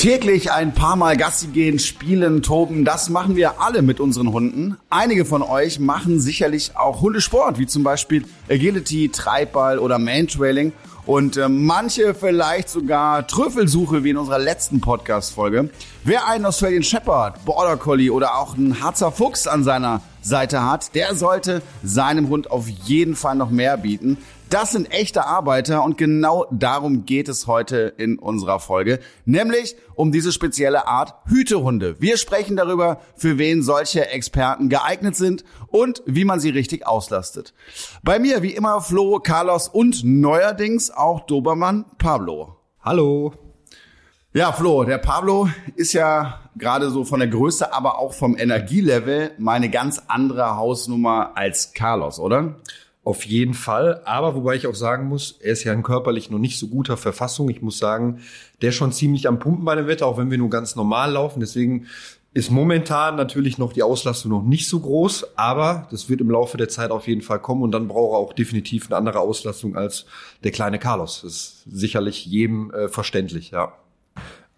Täglich ein paar Mal Gassi gehen, spielen, toben, das machen wir alle mit unseren Hunden. Einige von euch machen sicherlich auch Hundesport, wie zum Beispiel Agility, Treibball oder Mantrailing. Und äh, manche vielleicht sogar Trüffelsuche, wie in unserer letzten Podcast-Folge. Wer einen Australian Shepherd, Border Collie oder auch einen Harzer Fuchs an seiner Seite hat, der sollte seinem Hund auf jeden Fall noch mehr bieten. Das sind echte Arbeiter und genau darum geht es heute in unserer Folge, nämlich um diese spezielle Art Hütehunde. Wir sprechen darüber, für wen solche Experten geeignet sind und wie man sie richtig auslastet. Bei mir wie immer Flo, Carlos und neuerdings auch Dobermann Pablo. Hallo. Ja, Flo, der Pablo ist ja gerade so von der Größe, aber auch vom Energielevel meine ganz andere Hausnummer als Carlos, oder? Auf jeden Fall. Aber wobei ich auch sagen muss, er ist ja in körperlich noch nicht so guter Verfassung. Ich muss sagen, der ist schon ziemlich am Pumpen bei dem Wetter, auch wenn wir nur ganz normal laufen. Deswegen ist momentan natürlich noch die Auslastung noch nicht so groß, aber das wird im Laufe der Zeit auf jeden Fall kommen und dann braucht er auch definitiv eine andere Auslastung als der kleine Carlos. Das ist sicherlich jedem äh, verständlich, ja.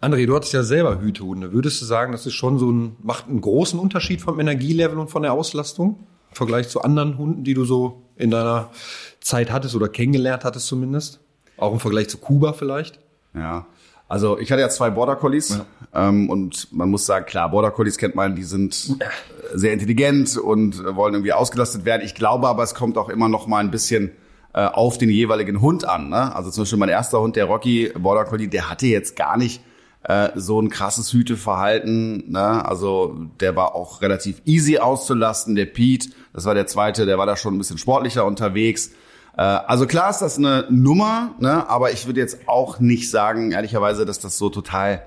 André, du hattest ja selber Hütehunde. Würdest du sagen, das ist schon so ein, macht einen großen Unterschied vom Energielevel und von der Auslastung? Im Vergleich zu anderen Hunden, die du so in deiner Zeit hattest oder kennengelernt hattest zumindest? Auch im Vergleich zu Kuba vielleicht? Ja. Also ich hatte ja zwei Border Collies ja. ähm, und man muss sagen, klar, Border Collies kennt man, die sind sehr intelligent und wollen irgendwie ausgelastet werden. Ich glaube aber, es kommt auch immer noch mal ein bisschen äh, auf den jeweiligen Hund an. Ne? Also zum Beispiel mein erster Hund, der Rocky Border Collie, der hatte jetzt gar nicht äh, so ein krasses Hüteverhalten. Ne? Also der war auch relativ easy auszulasten. Der Pete, das war der zweite, der war da schon ein bisschen sportlicher unterwegs. Äh, also klar ist das eine Nummer, ne? aber ich würde jetzt auch nicht sagen, ehrlicherweise, dass das so total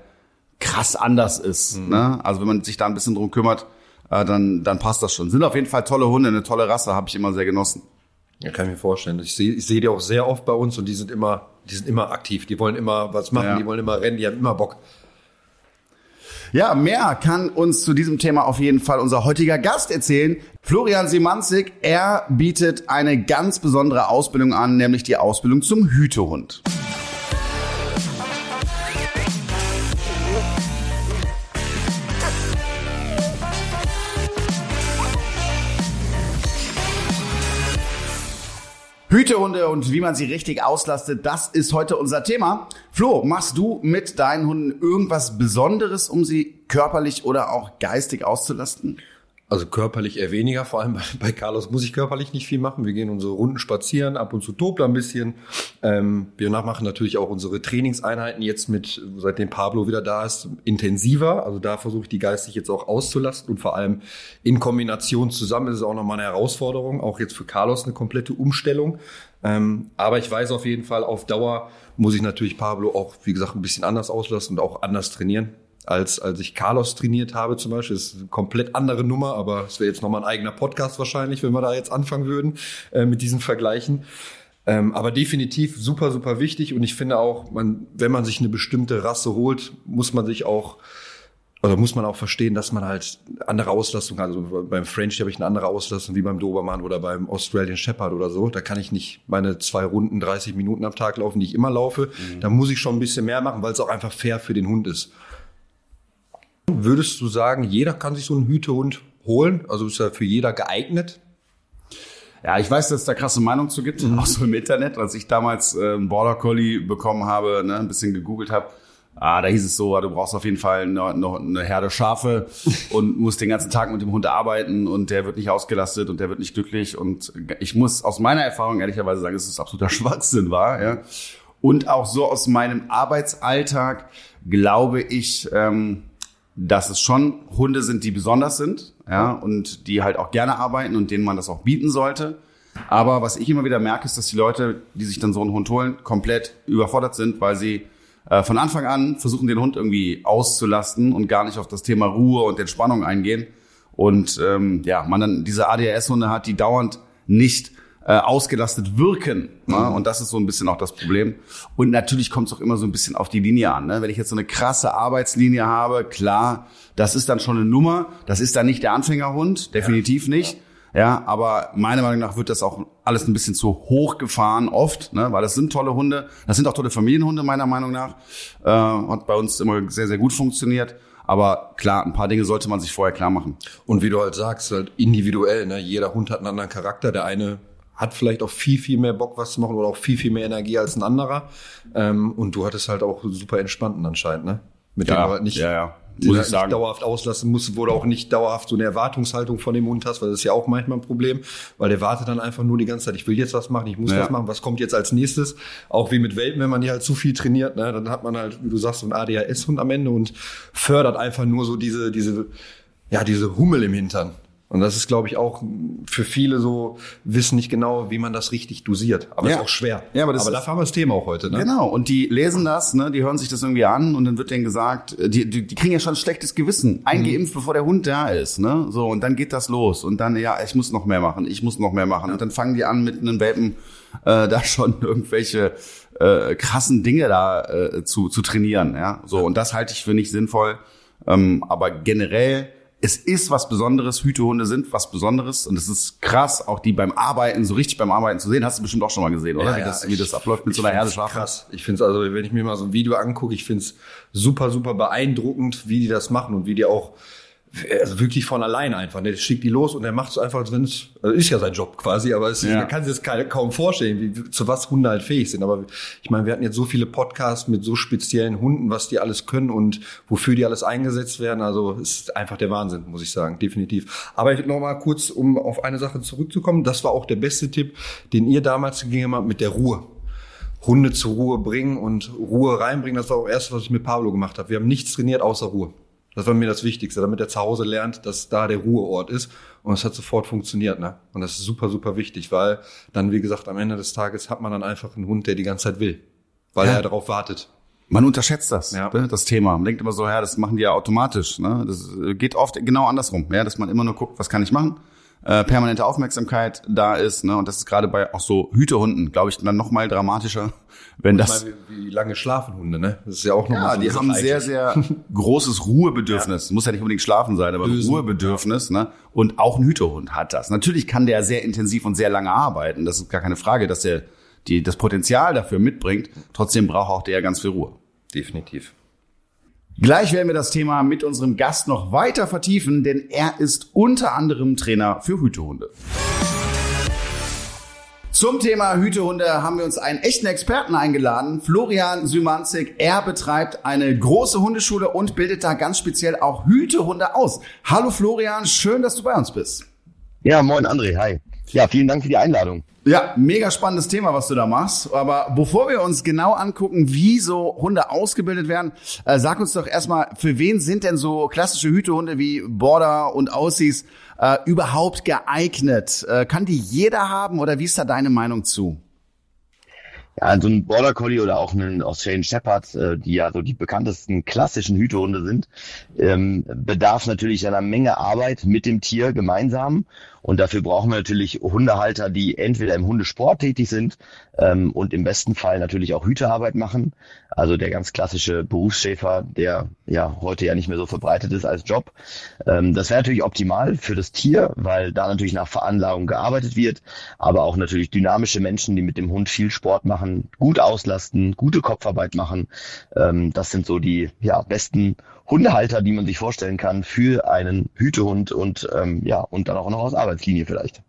krass anders ist. Mhm. Ne? Also wenn man sich da ein bisschen drum kümmert, äh, dann, dann passt das schon. Sind auf jeden Fall tolle Hunde, eine tolle Rasse, habe ich immer sehr genossen. Ja, kann ich mir vorstellen. Ich sehe ich seh die auch sehr oft bei uns und die sind immer, die sind immer aktiv. Die wollen immer was machen, ja. die wollen immer rennen, die haben immer Bock. Ja, mehr kann uns zu diesem Thema auf jeden Fall unser heutiger Gast erzählen. Florian Simanzik, er bietet eine ganz besondere Ausbildung an, nämlich die Ausbildung zum Hütehund. Hütehunde und wie man sie richtig auslastet, das ist heute unser Thema. Flo, machst du mit deinen Hunden irgendwas Besonderes, um sie körperlich oder auch geistig auszulasten? Also körperlich eher weniger, vor allem bei, Carlos muss ich körperlich nicht viel machen. Wir gehen unsere Runden spazieren, ab und zu tobt ein bisschen. Ähm, wir machen natürlich auch unsere Trainingseinheiten jetzt mit, seitdem Pablo wieder da ist, intensiver. Also da versuche ich die geistig jetzt auch auszulasten und vor allem in Kombination zusammen ist es auch nochmal eine Herausforderung. Auch jetzt für Carlos eine komplette Umstellung. Ähm, aber ich weiß auf jeden Fall, auf Dauer muss ich natürlich Pablo auch, wie gesagt, ein bisschen anders auslassen und auch anders trainieren als als ich Carlos trainiert habe zum Beispiel. Das ist eine komplett andere Nummer, aber es wäre jetzt nochmal ein eigener Podcast wahrscheinlich, wenn wir da jetzt anfangen würden äh, mit diesen Vergleichen. Ähm, aber definitiv super, super wichtig. Und ich finde auch, man, wenn man sich eine bestimmte Rasse holt, muss man sich auch oder muss man auch verstehen, dass man halt andere Auslastung hat. Also beim French habe ich eine andere Auslastung wie beim Dobermann oder beim Australian Shepherd oder so. Da kann ich nicht meine zwei Runden 30 Minuten am Tag laufen, die ich immer laufe. Mhm. Da muss ich schon ein bisschen mehr machen, weil es auch einfach fair für den Hund ist. Würdest du sagen, jeder kann sich so einen Hütehund holen? Also ist er für jeder geeignet? Ja, ich weiß, dass es da krasse Meinung zu gibt, mhm. auch so im Internet. Als ich damals äh, einen Border Collie bekommen habe, ne, ein bisschen gegoogelt habe, ah, da hieß es so, du brauchst auf jeden Fall noch eine, eine Herde Schafe und musst den ganzen Tag mit dem Hund arbeiten und der wird nicht ausgelastet und der wird nicht glücklich. Und ich muss aus meiner Erfahrung ehrlicherweise sagen, dass es absoluter Schwachsinn war. Ja. Und auch so aus meinem Arbeitsalltag glaube ich, ähm, dass es schon Hunde sind, die besonders sind, ja, und die halt auch gerne arbeiten und denen man das auch bieten sollte. Aber was ich immer wieder merke, ist, dass die Leute, die sich dann so einen Hund holen, komplett überfordert sind, weil sie äh, von Anfang an versuchen, den Hund irgendwie auszulasten und gar nicht auf das Thema Ruhe und Entspannung eingehen. Und ähm, ja, man dann diese ADHS-Hunde hat, die dauernd nicht äh, ausgelastet wirken. Ne? Und das ist so ein bisschen auch das Problem. Und natürlich kommt es auch immer so ein bisschen auf die Linie an. Ne? Wenn ich jetzt so eine krasse Arbeitslinie habe, klar, das ist dann schon eine Nummer. Das ist dann nicht der Anfängerhund, definitiv ja. nicht. Ja, aber meiner Meinung nach wird das auch alles ein bisschen zu hoch gefahren, oft, ne? weil das sind tolle Hunde. Das sind auch tolle Familienhunde, meiner Meinung nach. Äh, hat bei uns immer sehr, sehr gut funktioniert. Aber klar, ein paar Dinge sollte man sich vorher klar machen. Und wie du halt sagst, halt individuell, ne? Jeder Hund hat einen anderen Charakter. Der eine hat vielleicht auch viel, viel mehr Bock, was zu machen oder auch viel, viel mehr Energie als ein anderer. Ähm, und du hattest halt auch super entspannten anscheinend, ne? Mit ja, dem du halt nicht, ja, ja. muss halt nicht dauerhaft auslassen musst, wo du auch nicht dauerhaft so eine Erwartungshaltung von dem Hund hast, weil das ist ja auch manchmal ein Problem, weil der wartet dann einfach nur die ganze Zeit, ich will jetzt was machen, ich muss Ja. was machen, was kommt jetzt als nächstes? Auch wie mit Welpen, wenn man die halt zu viel trainiert, ne, dann hat man halt, wie du sagst, so einen ADHS-Hund am Ende und fördert einfach nur so diese, diese, ja, diese Hummel im Hintern. Und das ist, glaube ich, auch für viele so, wissen nicht genau, wie man das richtig dosiert. Aber Ja. ist auch schwer. Ja, aber das aber dafür haben wir das Thema auch heute, ne? Genau, und die lesen das, ne, die hören sich das irgendwie an und dann wird denen gesagt, äh, die, die, die kriegen ja schon ein schlechtes Gewissen, eingeimpft, bevor der Hund da ist, ne? So, und dann geht das los. Und dann, ja, ich muss noch mehr machen, ich muss noch mehr machen. Und dann fangen die an, mit einem Welpen äh, da schon irgendwelche äh, krassen Dinge da äh, zu, zu trainieren. Ja? So, und das halte ich für nicht sinnvoll. Ähm, aber generell, es ist was Besonderes, Hütehunde sind was Besonderes und es ist krass, auch die beim Arbeiten, so richtig beim Arbeiten zu sehen, hast du bestimmt auch schon mal gesehen, oder? Ja, wie, ja, das, wie ich- das abläuft mit so einer Herde Schafe. Krass. Ich finde es also, wenn ich mir mal so ein Video angucke, ich finde es super, super beeindruckend, wie die das machen und wie die auch also wirklich von allein einfach. Ne? Der schickt die los und er macht es einfach, als wenn es, also ist ja sein Job quasi, aber es, Ja. man kann sich das kaum vorstellen, wie, zu was Hunde halt fähig sind. Aber ich meine, wir hatten jetzt so viele Podcasts mit so speziellen Hunden, was die alles können und wofür die alles eingesetzt werden. Also es ist einfach der Wahnsinn, muss ich sagen, definitiv. Aber ich noch mal kurz, um auf eine Sache zurückzukommen, das war auch der beste Tipp, den ihr damals gegeben habt mit der Ruhe. Hunde zur Ruhe bringen und Ruhe reinbringen. Das war auch das erste, was ich mit Pablo gemacht habe. Wir haben nichts trainiert außer Ruhe. Das war mir das Wichtigste, damit er zu Hause lernt, dass da der Ruheort ist. Und es hat sofort funktioniert. Ne? Und das ist super, super wichtig, weil dann, wie gesagt, am Ende des Tages hat man dann einfach einen Hund, der die ganze Zeit will, weil Ja. er darauf wartet. Man unterschätzt das, Ja. ne, das Thema. Man denkt immer so, ja, das machen die ja automatisch. Ne? Das geht oft genau andersrum, ja, dass man immer nur guckt, was kann ich machen, äh, permanente Aufmerksamkeit da ist. Ne? Und das ist gerade bei auch so Hütehunden, glaube ich, dann noch mal dramatischer, wenn das... meine, wie, wie lange schlafen Hunde, ne? Das ist ja auch noch Ja, so die haben Sache sehr, sehr großes Ruhebedürfnis. Muss ja nicht unbedingt schlafen sein, aber ein Dösen. Ruhebedürfnis. Ne? Und auch ein Hütehund hat das. Natürlich kann der sehr intensiv und sehr lange arbeiten. Das ist gar keine Frage, dass er die, das Potenzial dafür mitbringt. Trotzdem braucht auch der ganz viel Ruhe. Definitiv. Gleich werden wir das Thema mit unserem Gast noch weiter vertiefen, denn er ist unter anderem Trainer für Hütehunde. Zum Thema Hütehunde haben wir uns einen echten Experten eingeladen, Florian Symanzik. Er betreibt eine große Hundeschule und bildet da ganz speziell auch Hütehunde aus. Hallo Florian, schön, dass du bei uns bist. Ja, moin André, hi. Ja, vielen Dank für die Einladung. Ja, mega spannendes Thema, was du da machst. Aber bevor wir uns genau angucken, wie so Hunde ausgebildet werden, äh, sag uns doch erstmal, für wen sind denn so klassische Hütehunde wie Border und Aussies äh, überhaupt geeignet? Äh, kann die jeder haben oder wie ist da deine Meinung zu? Ja, so ein Border Collie oder auch einen Australian Shepherd, äh, die ja so die bekanntesten klassischen Hütehunde sind, ähm, bedarf natürlich einer Menge Arbeit mit dem Tier gemeinsam. Und dafür brauchen wir natürlich Hundehalter, die entweder im Hundesport tätig sind ähm, und im besten Fall natürlich auch Hütearbeit machen. Also der ganz klassische Berufsschäfer, der ja heute ja nicht mehr so verbreitet ist als Job. Ähm, das wäre natürlich optimal für das Tier, weil da natürlich nach Veranlagung gearbeitet wird, aber auch natürlich dynamische Menschen, die mit dem Hund viel Sport machen, gut auslasten, gute Kopfarbeit machen. Ähm, das sind so die ja, besten Hundehalter, die man sich vorstellen kann für einen Hütehund und ähm, ja und dann auch noch aus Arbeitslinie vielleicht.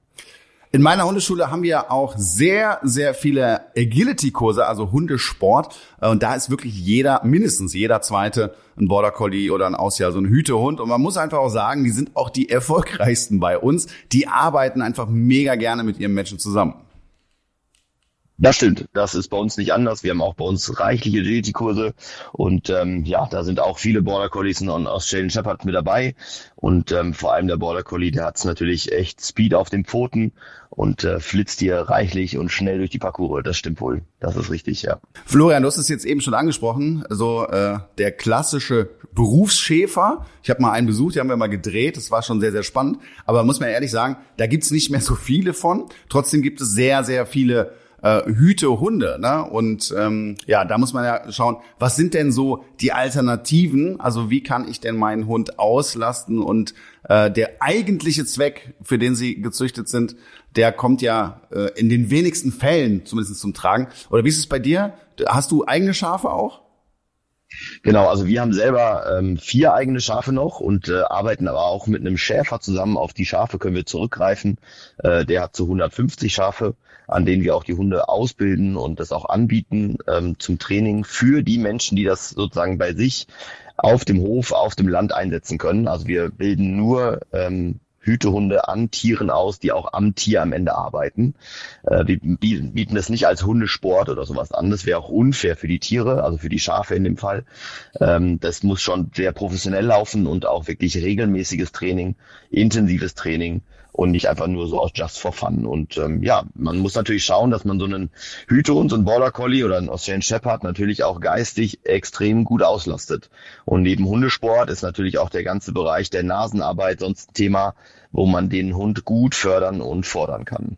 In meiner Hundeschule haben wir auch sehr, sehr viele Agility-Kurse, also Hundesport. Äh, Und da ist wirklich jeder, mindestens jeder zweite, ein Border Collie oder ein Ausjahr, so ein Hütehund. Und man muss einfach auch sagen, die sind auch die erfolgreichsten bei uns. Die arbeiten einfach mega gerne mit ihren Menschen zusammen. Das stimmt, das ist bei uns nicht anders. Wir haben auch bei uns reichliche Agility-Kurse und ähm, ja, da sind auch viele Border Collies und Australian Shepherd mit dabei und ähm, vor allem der Border Collie, der hat natürlich echt Speed auf den Pfoten und äh, flitzt hier reichlich und schnell durch die Parcours. Das stimmt wohl, das ist richtig, ja. Florian, du hast es jetzt eben schon angesprochen, so äh, der klassische Berufsschäfer. Ich habe mal einen besucht, die haben wir mal gedreht, das war schon sehr, sehr spannend. Aber muss man ehrlich sagen, da gibt's nicht mehr so viele von. Trotzdem gibt es sehr, sehr viele äh, Hütehunde. Ne? Und ähm, ja, da muss man ja schauen, was sind denn so die Alternativen? Also wie kann ich denn meinen Hund auslasten? Und äh, der eigentliche Zweck, für den sie gezüchtet sind, der kommt ja äh, in den wenigsten Fällen zumindest zum Tragen. Oder wie ist es bei dir? Hast du eigene Schafe auch? Genau, also wir haben selber ähm, vier eigene Schafe noch und äh, arbeiten aber auch mit einem Schäfer zusammen. Auf die Schafe können wir zurückgreifen. Äh, der hat zu 150 Schafe, an denen wir auch die Hunde ausbilden und das auch anbieten ähm, zum Training für die Menschen, die das sozusagen bei sich auf dem Hof, auf dem Land einsetzen können. Also wir bilden nur ähm, Hütehunde an Tieren aus, die auch am Tier am Ende arbeiten. Äh, wir bieten es nicht als Hundesport oder sowas an. Das wäre auch unfair für die Tiere, also für die Schafe in dem Fall. Ähm, das muss schon sehr professionell laufen und auch wirklich regelmäßiges Training, intensives Training und nicht einfach nur so aus Just for Fun. Und ähm, ja, man muss natürlich schauen, dass man so einen Hütehund, so einen Border Collie oder einen Australian Shepherd natürlich auch geistig extrem gut auslastet. Und neben Hundesport ist natürlich auch der ganze Bereich der Nasenarbeit sonst ein Thema, wo man den Hund gut fördern und fordern kann.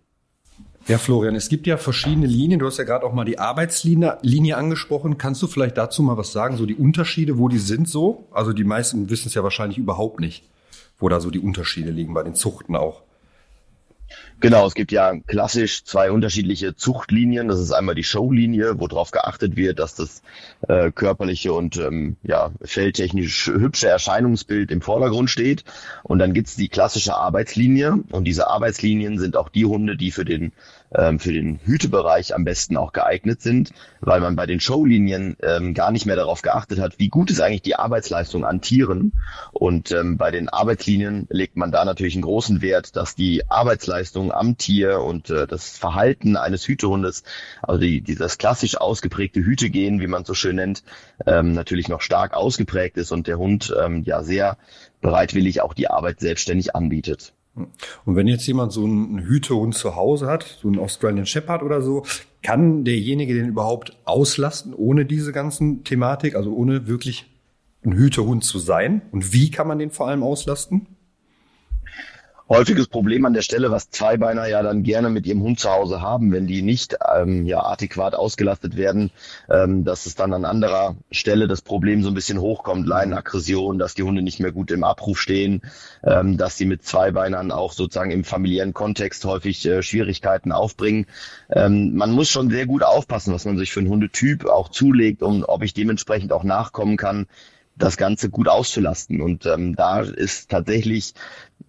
Ja, Florian, es gibt ja verschiedene Linien. Du hast ja gerade auch mal die Arbeitslinie Linie angesprochen. Kannst du vielleicht dazu mal was sagen, so die Unterschiede, wo die sind so? Also die meisten wissen es ja wahrscheinlich überhaupt nicht, wo da so die Unterschiede liegen bei den Zuchten auch. Genau, es gibt ja klassisch zwei unterschiedliche Zuchtlinien. Das ist einmal die Showlinie, wo darauf geachtet wird, dass das äh, körperliche und ähm, ja, feldtechnisch hübsche Erscheinungsbild im Vordergrund steht. Und dann gibt's die klassische Arbeitslinie. Und diese Arbeitslinien sind auch die Hunde, die für den ähm, für den Hütebereich am besten auch geeignet sind, weil man bei den Showlinien ähm, gar nicht mehr darauf geachtet hat, wie gut ist eigentlich die Arbeitsleistung an Tieren. Und ähm, bei den Arbeitslinien legt man da natürlich einen großen Wert, dass die Arbeitsleistung am Tier und äh, das Verhalten eines Hütehundes, also die, dieses klassisch ausgeprägte Hütegehen, wie man so schön nennt, ähm, natürlich noch stark ausgeprägt ist und der Hund ähm, ja sehr bereitwillig auch die Arbeit selbstständig anbietet. Und wenn jetzt jemand so einen Hütehund zu Hause hat, so einen Australian Shepherd oder so, kann derjenige den überhaupt auslasten ohne diese ganzen Thematik, also ohne wirklich ein Hütehund zu sein? Und wie kann man den vor allem auslasten? Häufiges Problem an der Stelle, was Zweibeiner ja dann gerne mit ihrem Hund zu Hause haben, wenn die nicht ähm, ja adäquat ausgelastet werden, ähm, dass es dann an anderer Stelle das Problem so ein bisschen hochkommt, Leinenaggression, dass die Hunde nicht mehr gut im Abruf stehen, ähm, dass sie mit Zweibeinern auch sozusagen im familiären Kontext häufig äh, Schwierigkeiten aufbringen. Ähm, man muss schon sehr gut aufpassen, was man sich für einen Hundetyp auch zulegt und ob ich dementsprechend auch nachkommen kann, das Ganze gut auszulasten. Und ähm, da ist tatsächlich,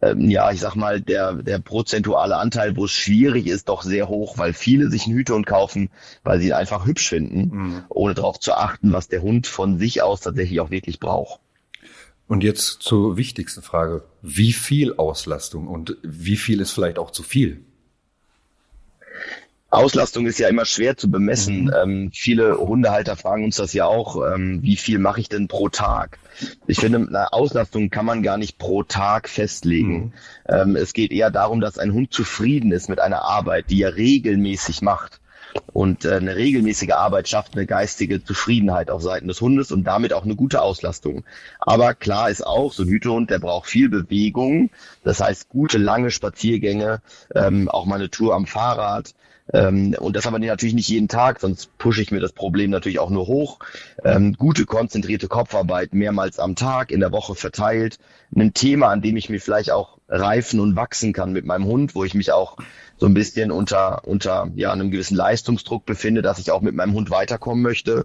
ähm, ja, ich sag mal, der, der prozentuale Anteil, wo es schwierig ist, doch sehr hoch, weil viele sich einen Hütehund kaufen, weil sie ihn einfach hübsch finden, mhm. ohne darauf zu achten, was der Hund von sich aus tatsächlich auch wirklich braucht. Und jetzt zur wichtigsten Frage. Wie viel Auslastung und wie viel ist vielleicht auch zu viel? Auslastung ist ja immer schwer zu bemessen. Mhm. Ähm, viele Hundehalter fragen uns das ja auch, ähm, wie viel mache ich denn pro Tag? Ich finde, eine Auslastung kann man gar nicht pro Tag festlegen. Mhm. Ähm, es geht eher darum, dass ein Hund zufrieden ist mit einer Arbeit, die er regelmäßig macht. Und äh, eine regelmäßige Arbeit schafft eine geistige Zufriedenheit auf Seiten des Hundes und damit auch eine gute Auslastung. Aber klar ist auch, so ein Hütehund, der braucht viel Bewegung. Das heißt, gute, lange Spaziergänge, ähm, auch mal eine Tour am Fahrrad, ähm, und das haben wir natürlich nicht jeden Tag, sonst pushe ich mir das Problem natürlich auch nur hoch. Ähm, gute, konzentrierte Kopfarbeit mehrmals am Tag, in der Woche verteilt. Ein Thema, an dem ich mir vielleicht auch reifen und wachsen kann mit meinem Hund, wo ich mich auch so ein bisschen unter, unter ja, einem gewissen Leistungsdruck befinde, dass ich auch mit meinem Hund weiterkommen möchte.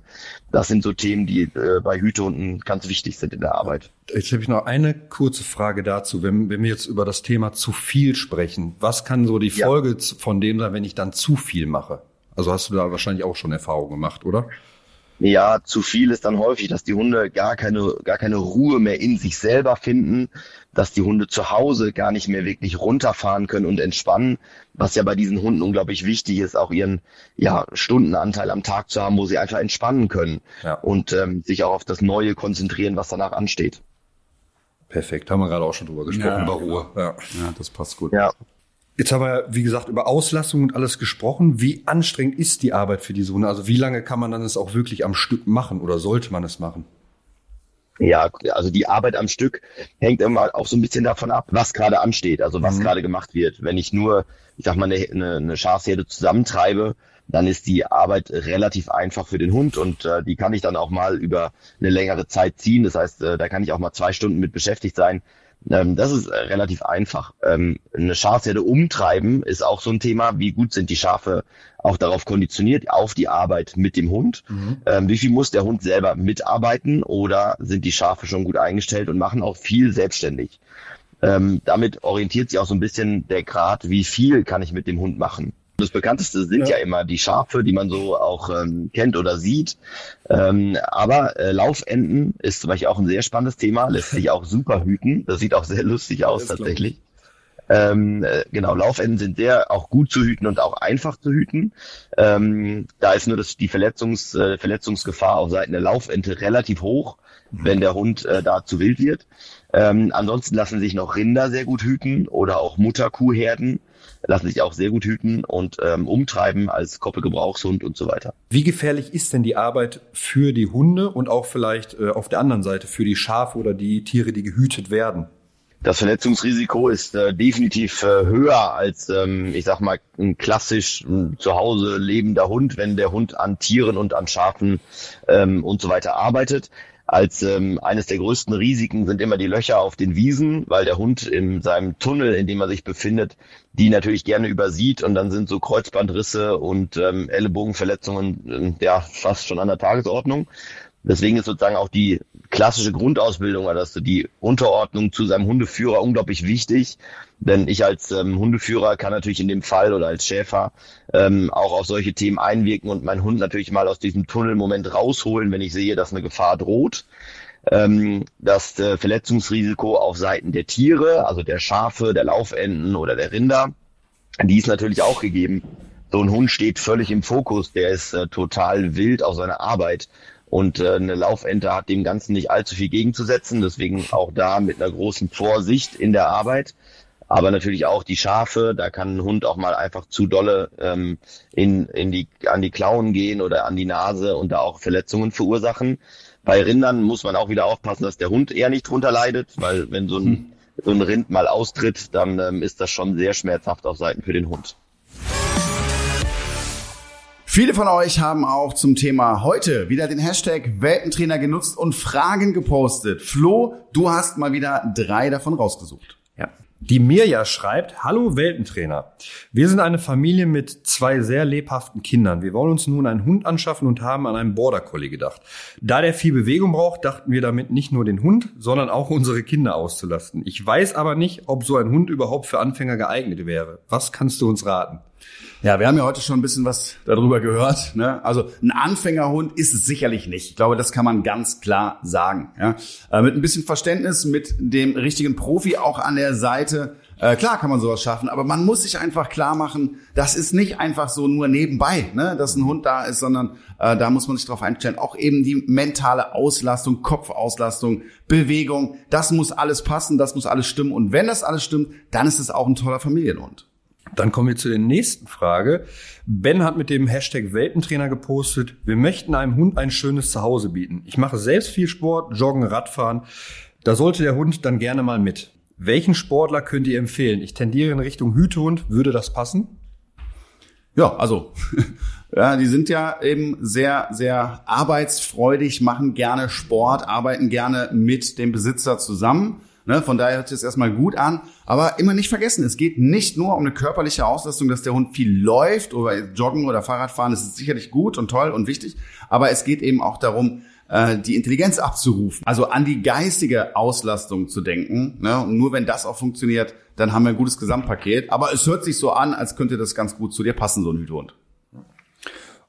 Das sind so Themen, die äh, bei Hütehunden ganz wichtig sind in der Arbeit. Jetzt habe ich noch eine kurze Frage dazu. Wenn, wenn wir jetzt über das Thema zu viel sprechen, was kann so die Folge ja. von dem sein, wenn ich dann zu viel mache? Also hast du da wahrscheinlich auch schon Erfahrungen gemacht, oder? Ja, zu viel ist dann häufig, dass die Hunde gar keine, gar keine Ruhe mehr in sich selber finden, dass die Hunde zu Hause gar nicht mehr wirklich runterfahren können und entspannen, was ja bei diesen Hunden unglaublich wichtig ist, auch ihren ja, Stundenanteil am Tag zu haben, wo sie einfach entspannen können ja. und ähm, sich auch auf das Neue konzentrieren, was danach ansteht. Perfekt, haben wir gerade auch schon drüber gesprochen, ja, über Ruhe. Ja. ja, das passt gut. Ja. Jetzt haben wir, wie gesagt, über Auslastung und alles gesprochen. Wie anstrengend ist die Arbeit für diese Hunde? Also wie lange kann man dann es auch wirklich am Stück machen oder sollte man es machen? Ja, also die Arbeit am Stück hängt immer auch so ein bisschen davon ab, was gerade ansteht, also was mhm. gerade gemacht wird. Wenn ich nur, ich sag mal, eine, eine, eine Schafsherde zusammentreibe, dann ist die Arbeit relativ einfach für den Hund und äh, die kann ich dann auch mal über eine längere Zeit ziehen. Das heißt, äh, da kann ich auch mal zwei Stunden mit beschäftigt sein. Ähm, das ist äh, relativ einfach. Ähm, eine Schafsherde umtreiben ist auch so ein Thema. Wie gut sind die Schafe auch darauf konditioniert, auf die Arbeit mit dem Hund? Mhm. Ähm, wie viel muss der Hund selber mitarbeiten oder sind die Schafe schon gut eingestellt und machen auch viel selbstständig? Ähm, damit orientiert sich auch so ein bisschen der Grad, wie viel kann ich mit dem Hund machen. Das bekannteste sind ja. ja, immer die Schafe, die man so auch ähm, kennt oder sieht. Ähm, aber äh, Laufenten ist zum Beispiel auch ein sehr spannendes Thema, lässt sich auch super hüten. Das sieht auch sehr lustig aus tatsächlich. Ähm, äh, genau, Laufenden sind sehr auch gut zu hüten und auch einfach zu hüten. Ähm, da ist nur das, die Verletzungs, äh, Verletzungsgefahr auf Seiten der Laufente relativ hoch, wenn der Hund äh, da zu wild wird. Ähm, ansonsten lassen sich noch Rinder sehr gut hüten oder auch Mutterkuhherden lassen sich auch sehr gut hüten und ähm, umtreiben als Koppelgebrauchshund und so weiter. Wie gefährlich ist denn die Arbeit für die Hunde und auch vielleicht äh, auf der anderen Seite für die Schafe oder die Tiere, die gehütet werden? Das Verletzungsrisiko ist äh, definitiv äh, höher als, ähm, ich sag mal, ein klassisch äh, zu Hause lebender Hund, wenn der Hund an Tieren und an Schafen ähm, und so weiter arbeitet als ähm, eines der größten Risiken sind immer die Löcher auf den Wiesen, weil der Hund in seinem Tunnel, in dem er sich befindet, die natürlich gerne übersieht und dann sind so Kreuzbandrisse und ähm, Ellenbogenverletzungen äh, ja fast schon an der Tagesordnung. Deswegen ist sozusagen auch die klassische Grundausbildung, also die Unterordnung zu seinem Hundeführer unglaublich wichtig. Denn ich als ähm, Hundeführer kann natürlich in dem Fall oder als Schäfer ähm, auch auf solche Themen einwirken und meinen Hund natürlich mal aus diesem Tunnelmoment rausholen, wenn ich sehe, dass eine Gefahr droht. Ähm, das äh, Verletzungsrisiko auf Seiten der Tiere, also der Schafe, der Laufenden oder der Rinder, die ist natürlich auch gegeben. So ein Hund steht völlig im Fokus, der ist äh, total wild auf seiner Arbeit und äh, eine Laufente hat dem Ganzen nicht allzu viel gegenzusetzen, deswegen auch da mit einer großen Vorsicht in der Arbeit. Aber natürlich auch die Schafe, da kann ein Hund auch mal einfach zu dolle ähm, in, in die, an die Klauen gehen oder an die Nase und da auch Verletzungen verursachen. Bei Rindern muss man auch wieder aufpassen, dass der Hund eher nicht drunter leidet, weil wenn so ein, hm. so ein Rind mal austritt, dann ähm, ist das schon sehr schmerzhaft auf Seiten für den Hund. Viele von euch haben auch zum Thema heute wieder den Hashtag Weltentrainer genutzt und Fragen gepostet. Flo, du hast mal wieder drei davon rausgesucht. Ja. Die Mirja schreibt, Hallo Weltentrainer. Wir sind eine Familie mit zwei sehr lebhaften Kindern. Wir wollen uns nun einen Hund anschaffen und haben an einen Border Collie gedacht. Da der viel Bewegung braucht, dachten wir damit nicht nur den Hund, sondern auch unsere Kinder auszulasten. Ich weiß aber nicht, ob so ein Hund überhaupt für Anfänger geeignet wäre. Was kannst du uns raten? Ja, wir haben ja heute schon ein bisschen was darüber gehört. Ne? Also ein Anfängerhund ist es sicherlich nicht. Ich glaube, das kann man ganz klar sagen. Ja? Äh, mit ein bisschen Verständnis, mit dem richtigen Profi auch an der Seite. Äh, klar kann man sowas schaffen, aber man muss sich einfach klar machen, das ist nicht einfach so nur nebenbei, ne, dass ein Hund da ist, sondern äh, da muss man sich darauf einstellen. Auch eben die mentale Auslastung, Kopfauslastung, Bewegung, das muss alles passen, das muss alles stimmen. Und wenn das alles stimmt, dann ist es auch ein toller Familienhund. Dann kommen wir zu der nächsten Frage. Ben hat mit dem Hashtag Welpentrainer gepostet, wir möchten einem Hund ein schönes Zuhause bieten. Ich mache selbst viel Sport, Joggen, Radfahren. Da sollte der Hund dann gerne mal mit. Welchen Sportler könnt ihr empfehlen? Ich tendiere in Richtung Hütehund. Würde das passen? Ja, also, ja, die sind ja eben sehr, sehr arbeitsfreudig, machen gerne Sport, arbeiten gerne mit dem Besitzer zusammen. Ne, von daher hört sich das erstmal gut an. Aber immer nicht vergessen, es geht nicht nur um eine körperliche Auslastung, dass der Hund viel läuft oder joggen oder Fahrradfahren. Das ist sicherlich gut und toll und wichtig. Aber es geht eben auch darum, äh, die Intelligenz abzurufen. Also an die geistige Auslastung zu denken. Ne? Und nur wenn das auch funktioniert, dann haben wir ein gutes Gesamtpaket. Aber es hört sich so an, als könnte das ganz gut zu dir passen, so ein Hütehund.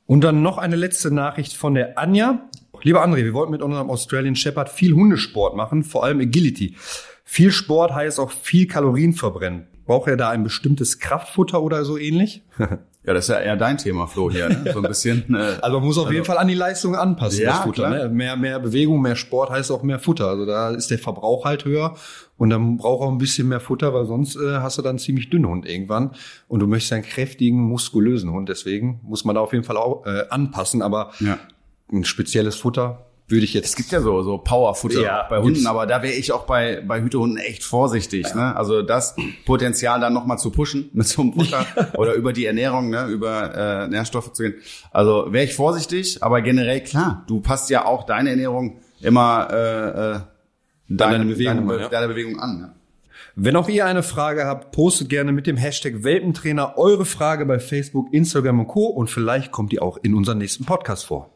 Und dann noch eine letzte Nachricht von der Anja. Lieber André, wir wollten mit unserem Australian Shepherd viel Hundesport machen, vor allem Agility. Viel Sport heißt auch viel Kalorien verbrennen. Braucht er da ein bestimmtes Kraftfutter oder so ähnlich? Ja, das ist ja eher dein Thema, Flo, hier. Ne? So ein bisschen. Äh, also man muss auf also, jeden Fall an die Leistung anpassen, ja, das Futter. Ne? Mehr, mehr Bewegung, mehr Sport heißt auch mehr Futter. Also da ist der Verbrauch halt höher und dann braucht auch ein bisschen mehr Futter, weil sonst äh, hast du dann einen ziemlich dünnen Hund irgendwann und du möchtest einen kräftigen, muskulösen Hund. Deswegen muss man da auf jeden Fall auch äh, anpassen. Aber ja. Ein spezielles Futter würde ich jetzt. Es gibt ja so, so Powerfutter Ja, bei Hunden, aber da wäre ich auch bei, bei Hütehunden echt vorsichtig. Ne? Also das Potenzial dann nochmal zu pushen mit so einem Futter oder über die Ernährung, ne? über äh, Nährstoffe zu gehen. Also wäre ich vorsichtig, aber generell klar, du passt ja auch deine Ernährung immer äh, äh, deine, deine Bewegung deine, an, ja. deine Bewegung an. Ne? Wenn auch ihr eine Frage habt, postet gerne mit dem Hashtag Welpentrainer eure Frage bei Facebook, Instagram und Co. Und vielleicht kommt die auch in unserem nächsten Podcast vor.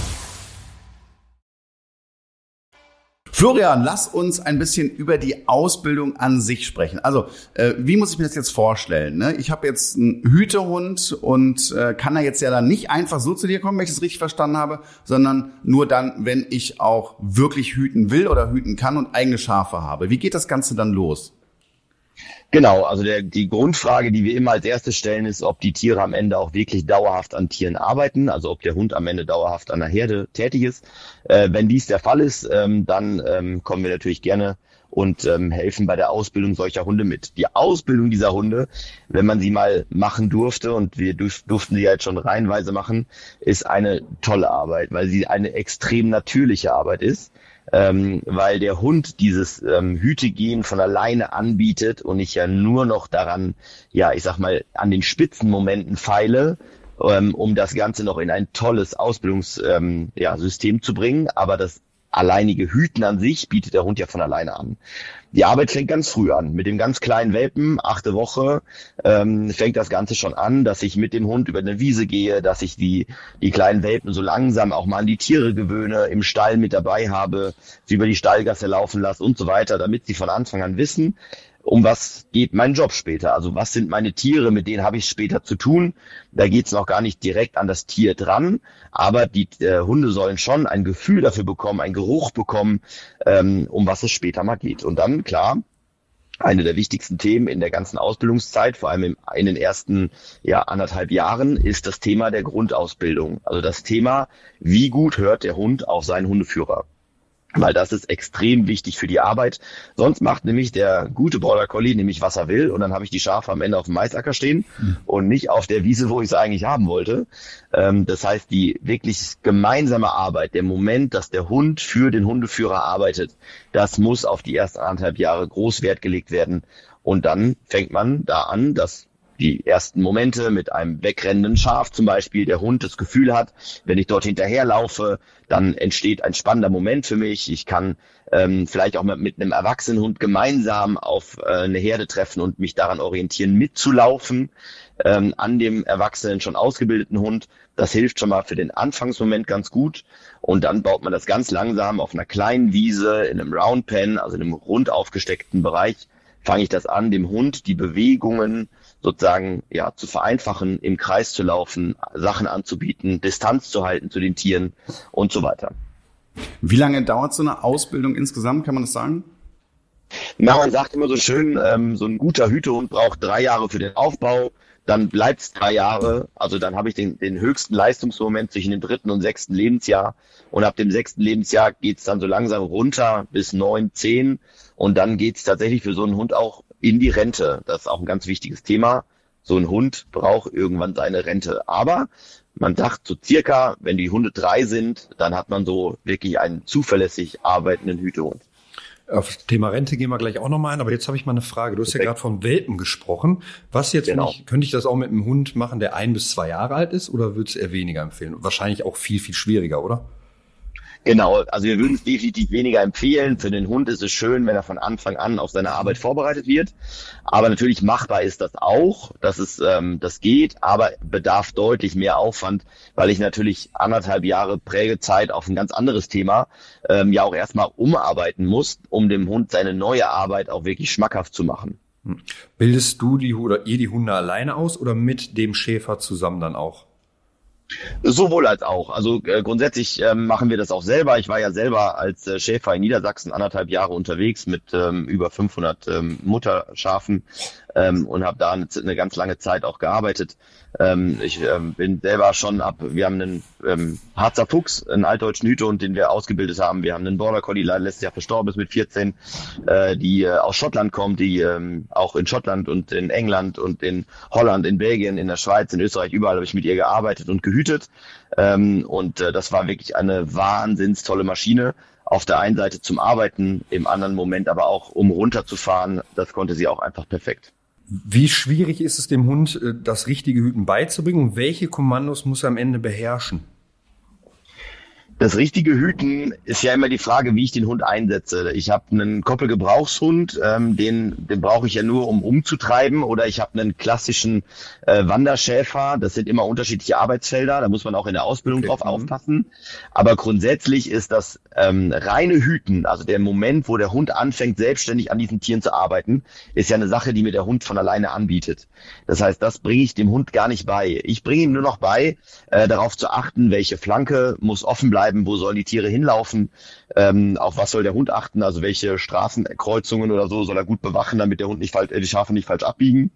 Florian, lass uns ein bisschen über die Ausbildung an sich sprechen. Also, äh, wie muss ich mir das jetzt vorstellen? Ne? Ich habe jetzt einen Hütehund und äh, kann er jetzt ja dann nicht einfach so zu dir kommen, wenn ich es richtig verstanden habe, sondern nur dann, wenn ich auch wirklich hüten will oder hüten kann und eigene Schafe habe. Wie geht das Ganze dann los? Genau, also der, die Grundfrage, die wir immer als erstes stellen, ist, ob die Tiere am Ende auch wirklich dauerhaft an Tieren arbeiten, also ob der Hund am Ende dauerhaft an der Herde tätig ist. Äh, wenn dies der Fall ist, ähm, dann ähm, kommen wir natürlich gerne und ähm, helfen bei der Ausbildung solcher Hunde mit. Die Ausbildung dieser Hunde, wenn man sie mal machen durfte, und wir durf, durften sie ja jetzt schon reihenweise machen, ist eine tolle Arbeit, weil sie eine extrem natürliche Arbeit ist ähm, weil der Hund dieses ähm, Hütegehen von alleine anbietet und ich ja nur noch daran, ja, ich sag mal, an den Spitzenmomenten feile, ähm, um das Ganze noch in ein tolles Ausbildungssystem ähm, ja, System zu bringen. Aber das alleinige Hüten an sich bietet der Hund ja von alleine an. Die Arbeit fängt ganz früh an. Mit dem ganz kleinen Welpen, achte Woche, ähm, fängt das Ganze schon an, dass ich mit dem Hund über eine Wiese gehe, dass ich die, die kleinen Welpen so langsam auch mal an die Tiere gewöhne, im Stall mit dabei habe, sie über die Stallgasse laufen lasse und so weiter, damit sie von Anfang an wissen, um was geht mein Job später? Also was sind meine Tiere, mit denen habe ich später zu tun? Da geht's noch gar nicht direkt an das Tier dran, aber die äh, Hunde sollen schon ein Gefühl dafür bekommen, einen Geruch bekommen, ähm, um was es später mal geht. Und dann, klar, eine der wichtigsten Themen in der ganzen Ausbildungszeit, vor allem in den ersten ja, anderthalb Jahren, ist das Thema der Grundausbildung. Also das Thema, wie gut hört der Hund auf seinen Hundeführer weil das ist extrem wichtig für die Arbeit. Sonst macht nämlich der gute Border Collie nämlich was er will und dann habe ich die Schafe am Ende auf dem Maisacker stehen mhm. und nicht auf der Wiese, wo ich sie eigentlich haben wollte. Ähm, das heißt, die wirklich gemeinsame Arbeit, der Moment, dass der Hund für den Hundeführer arbeitet, das muss auf die ersten anderthalb Jahre groß Wert gelegt werden. Und dann fängt man da an, dass die ersten Momente mit einem wegrennenden Schaf zum Beispiel, der Hund das Gefühl hat, wenn ich dort hinterherlaufe, dann entsteht ein spannender Moment für mich. Ich kann ähm, vielleicht auch mit, mit einem erwachsenen Hund gemeinsam auf äh, eine Herde treffen und mich daran orientieren, mitzulaufen ähm, an dem erwachsenen, schon ausgebildeten Hund. Das hilft schon mal für den Anfangsmoment ganz gut. Und dann baut man das ganz langsam auf einer kleinen Wiese, in einem Roundpen, also in einem rund aufgesteckten Bereich, fange ich das an, dem Hund die Bewegungen sozusagen ja zu vereinfachen, im Kreis zu laufen, Sachen anzubieten, Distanz zu halten zu den Tieren und so weiter. Wie lange dauert so eine Ausbildung insgesamt, kann man das sagen? Na, man sagt immer so schön, ähm, so ein guter Hütehund braucht drei Jahre für den Aufbau, dann bleibt es drei Jahre, also dann habe ich den, den höchsten Leistungsmoment zwischen dem dritten und sechsten Lebensjahr und ab dem sechsten Lebensjahr geht's dann so langsam runter bis neun, zehn und dann geht's tatsächlich für so einen Hund auch in die Rente. Das ist auch ein ganz wichtiges Thema. So ein Hund braucht irgendwann seine Rente. Aber man sagt so circa, wenn die Hunde drei sind, dann hat man so wirklich einen zuverlässig arbeitenden Hütehund. Auf das Thema Rente gehen wir gleich auch nochmal ein, aber jetzt habe ich mal eine Frage. Du hast Perfekt. ja gerade von Welpen gesprochen. Was jetzt, genau. ich, könnte ich das auch mit einem Hund machen, der ein bis zwei Jahre alt ist, oder würdest du eher weniger empfehlen? Wahrscheinlich auch viel, viel schwieriger, oder? Genau, also wir würden es definitiv weniger empfehlen. Für den Hund ist es schön, wenn er von Anfang an auf seine Arbeit vorbereitet wird. Aber natürlich machbar ist das auch, dass es ähm, das geht, aber bedarf deutlich mehr Aufwand, weil ich natürlich anderthalb Jahre Prägezeit auf ein ganz anderes Thema ähm, ja auch erstmal umarbeiten muss, um dem Hund seine neue Arbeit auch wirklich schmackhaft zu machen. Hm. Bildest du die oder ihr die Hunde alleine aus oder mit dem Schäfer zusammen dann auch? Sowohl als auch. Also äh, grundsätzlich äh, machen wir das auch selber. Ich war ja selber als äh, Schäfer in Niedersachsen anderthalb Jahre unterwegs mit ähm, über 500 ähm, Mutterschafen ähm, und habe da eine, eine, ganz lange Zeit auch gearbeitet. Ähm, ich ähm, bin selber schon ab, wir haben einen ähm, Harzer Fuchs, einen altdeutschen Hütehund, den wir ausgebildet haben. Wir haben einen Border Collie, leider letztes Jahr verstorben ist mit 14, äh, die äh, aus Schottland kommt, die ähm, auch in Schottland und in England und in Holland, in Belgien, in der Schweiz, in Österreich, überall habe ich mit ihr gearbeitet und gehütet. Ähm, und äh, das war wirklich eine wahnsinns tolle Maschine auf der einen Seite zum Arbeiten, im anderen Moment aber auch um runterzufahren. Das konnte sie auch einfach perfekt. Wie schwierig ist es dem Hund, äh, das richtige Hüten beizubringen und welche Kommandos muss er am Ende beherrschen? Das richtige Hüten ist ja immer die Frage, wie ich den Hund einsetze. Ich habe einen Koppelgebrauchshund, ähm, den, den brauche ich ja nur, um umzutreiben. Oder ich habe einen klassischen äh, Wanderschäfer. Das sind immer unterschiedliche Arbeitsfelder. Da muss man auch in der Ausbildung okay. drauf mhm. aufpassen. Aber grundsätzlich ist das ähm, reine Hüten, also der Moment, wo der Hund anfängt, selbstständig an diesen Tieren zu arbeiten, ist ja eine Sache, die mir der Hund von alleine anbietet. Das heißt, das bringe ich dem Hund gar nicht bei. Ich bringe ihm nur noch bei, äh, darauf zu achten, welche Flanke muss offen bleiben bleiben, wo sollen die Tiere hinlaufen, ähm, auf was soll der Hund achten, also welche Straßenkreuzungen oder so soll er gut bewachen, damit der Hund nicht falsch, äh, die Schafe nicht falsch abbiegen.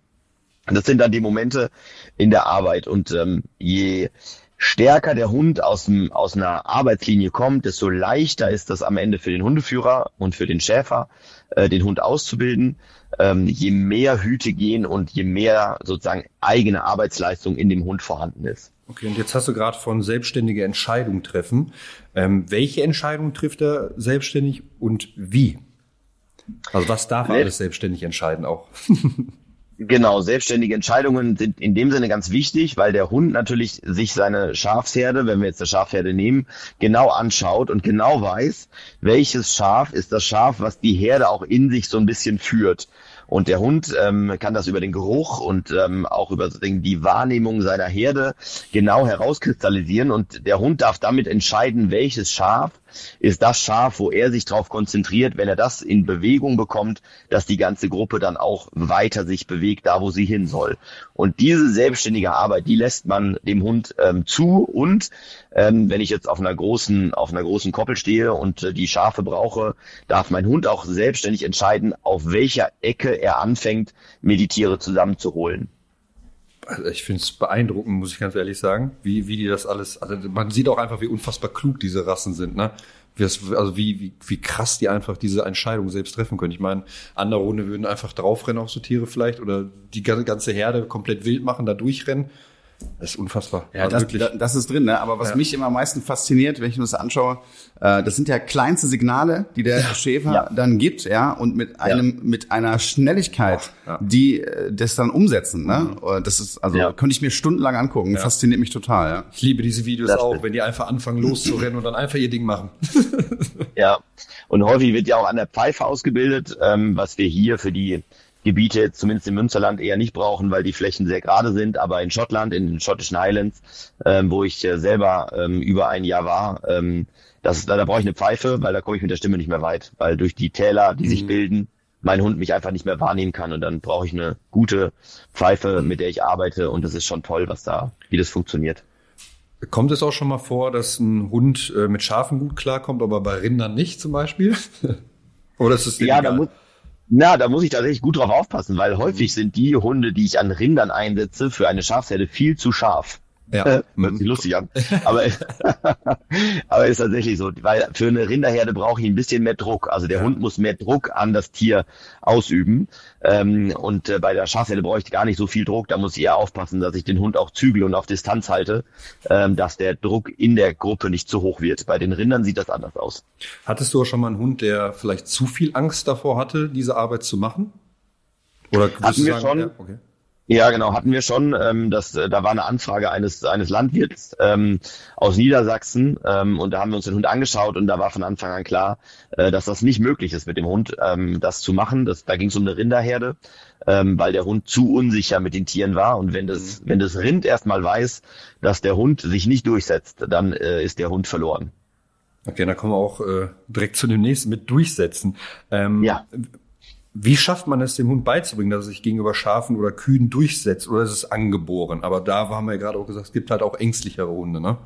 Das sind dann die Momente in der Arbeit und ähm, je stärker der Hund aus, dem, aus einer Arbeitslinie kommt, desto leichter ist das am Ende für den Hundeführer und für den Schäfer, äh, den Hund auszubilden. Ähm, je mehr Hüte gehen und je mehr sozusagen eigene Arbeitsleistung in dem Hund vorhanden ist. Okay, und jetzt hast du gerade von selbstständige Entscheidung treffen. Ähm, welche Entscheidung trifft er selbstständig und wie? Also was darf er alles selbstständig entscheiden auch? Genau, selbstständige Entscheidungen sind in dem Sinne ganz wichtig, weil der Hund natürlich sich seine Schafsherde, wenn wir jetzt eine Schafherde nehmen, genau anschaut und genau weiß, welches Schaf ist das Schaf, was die Herde auch in sich so ein bisschen führt. Und der Hund ähm, kann das über den Geruch und ähm, auch über die Wahrnehmung seiner Herde genau herauskristallisieren. Und der Hund darf damit entscheiden, welches Schaf ist das Schaf, wo er sich darauf konzentriert, wenn er das in Bewegung bekommt, dass die ganze Gruppe dann auch weiter sich bewegt, da wo sie hin soll. Und diese selbstständige Arbeit, die lässt man dem Hund ähm, zu. Und ähm, wenn ich jetzt auf einer großen, auf einer großen Koppel stehe und äh, die Schafe brauche, darf mein Hund auch selbstständig entscheiden, auf welcher Ecke er anfängt, mir die Tiere zusammenzuholen. Also ich finde es beeindruckend, muss ich ganz ehrlich sagen, wie, wie die das alles, also man sieht auch einfach, wie unfassbar klug diese Rassen sind, ne? Also wie, wie, wie krass die einfach diese Entscheidung selbst treffen können. Ich meine, andere Hunde würden einfach draufrennen auf so Tiere vielleicht oder die ganze Herde komplett wild machen, da durchrennen. Das ist unfassbar. Ja, das, das, ist drin, ne? Aber was ja. mich immer am meisten fasziniert, wenn ich mir das anschaue, äh, das sind ja kleinste Signale, die der ja. Schäfer ja. dann gibt, ja, und mit einem, mit einer Schnelligkeit, die äh, das dann umsetzen, ne? Mhm. Das ist, also könnte ich mir stundenlang angucken. Fasziniert mich total, ja. Ich liebe diese Videos das auch, wenn die einfach anfangen loszurennen und dann einfach ihr Ding machen. ja. Und häufig wird ja auch an der Pfeife ausgebildet, ähm, was wir hier für die Gebiete zumindest im Münsterland eher nicht brauchen, weil die Flächen sehr gerade sind. Aber in Schottland, in den schottischen Highlands, ähm, wo ich äh, selber ähm, über ein Jahr war, ähm, das, da, da brauche ich eine Pfeife, weil da komme ich mit der Stimme nicht mehr weit. Weil durch die Täler, die mhm. sich bilden, mein Hund mich einfach nicht mehr wahrnehmen kann und dann brauche ich eine gute Pfeife, mit der ich arbeite und das ist schon toll, was da, wie das funktioniert. Kommt es auch schon mal vor, dass ein Hund äh, mit Schafen gut klarkommt, aber bei Rindern nicht zum Beispiel? Oder ist es ja, da muss, na, da muss ich tatsächlich gut drauf aufpassen, weil häufig sind die Hunde, die ich an Rindern einsetze, für eine Schafsherde viel zu scharf. Ja. Äh, hört sich lustig an. Aber, aber ist tatsächlich so, weil für eine Rinderherde brauche ich ein bisschen mehr Druck. Also der ja. Hund muss mehr Druck an das Tier ausüben. Ähm, und äh, bei der Schafherde brauche ich gar nicht so viel Druck. Da muss ich eher aufpassen, dass ich den Hund auch zügel und auf Distanz halte, ähm, dass der Druck in der Gruppe nicht zu hoch wird. Bei den Rindern sieht das anders aus. Hattest du auch schon mal einen Hund, der vielleicht zu viel Angst davor hatte, diese Arbeit zu machen? Oder hatten wir sagen, schon. Ja, okay. Ja, genau, hatten wir schon. Ähm, das, äh, da war eine Anfrage eines, eines Landwirts ähm, aus Niedersachsen ähm, und da haben wir uns den Hund angeschaut und da war von Anfang an klar, äh, dass das nicht möglich ist mit dem Hund, ähm, das zu machen. Das, da ging es um eine Rinderherde, ähm, weil der Hund zu unsicher mit den Tieren war und wenn das, mhm. wenn das Rind erstmal weiß, dass der Hund sich nicht durchsetzt, dann äh, ist der Hund verloren. Okay, dann kommen wir auch äh, direkt zu dem nächsten mit durchsetzen. Ähm, ja. Wie schafft man es dem Hund beizubringen, dass er sich gegenüber Schafen oder Kühen durchsetzt? Oder ist es angeboren? Aber da haben wir ja gerade auch gesagt, es gibt halt auch ängstlichere Hunde, ne?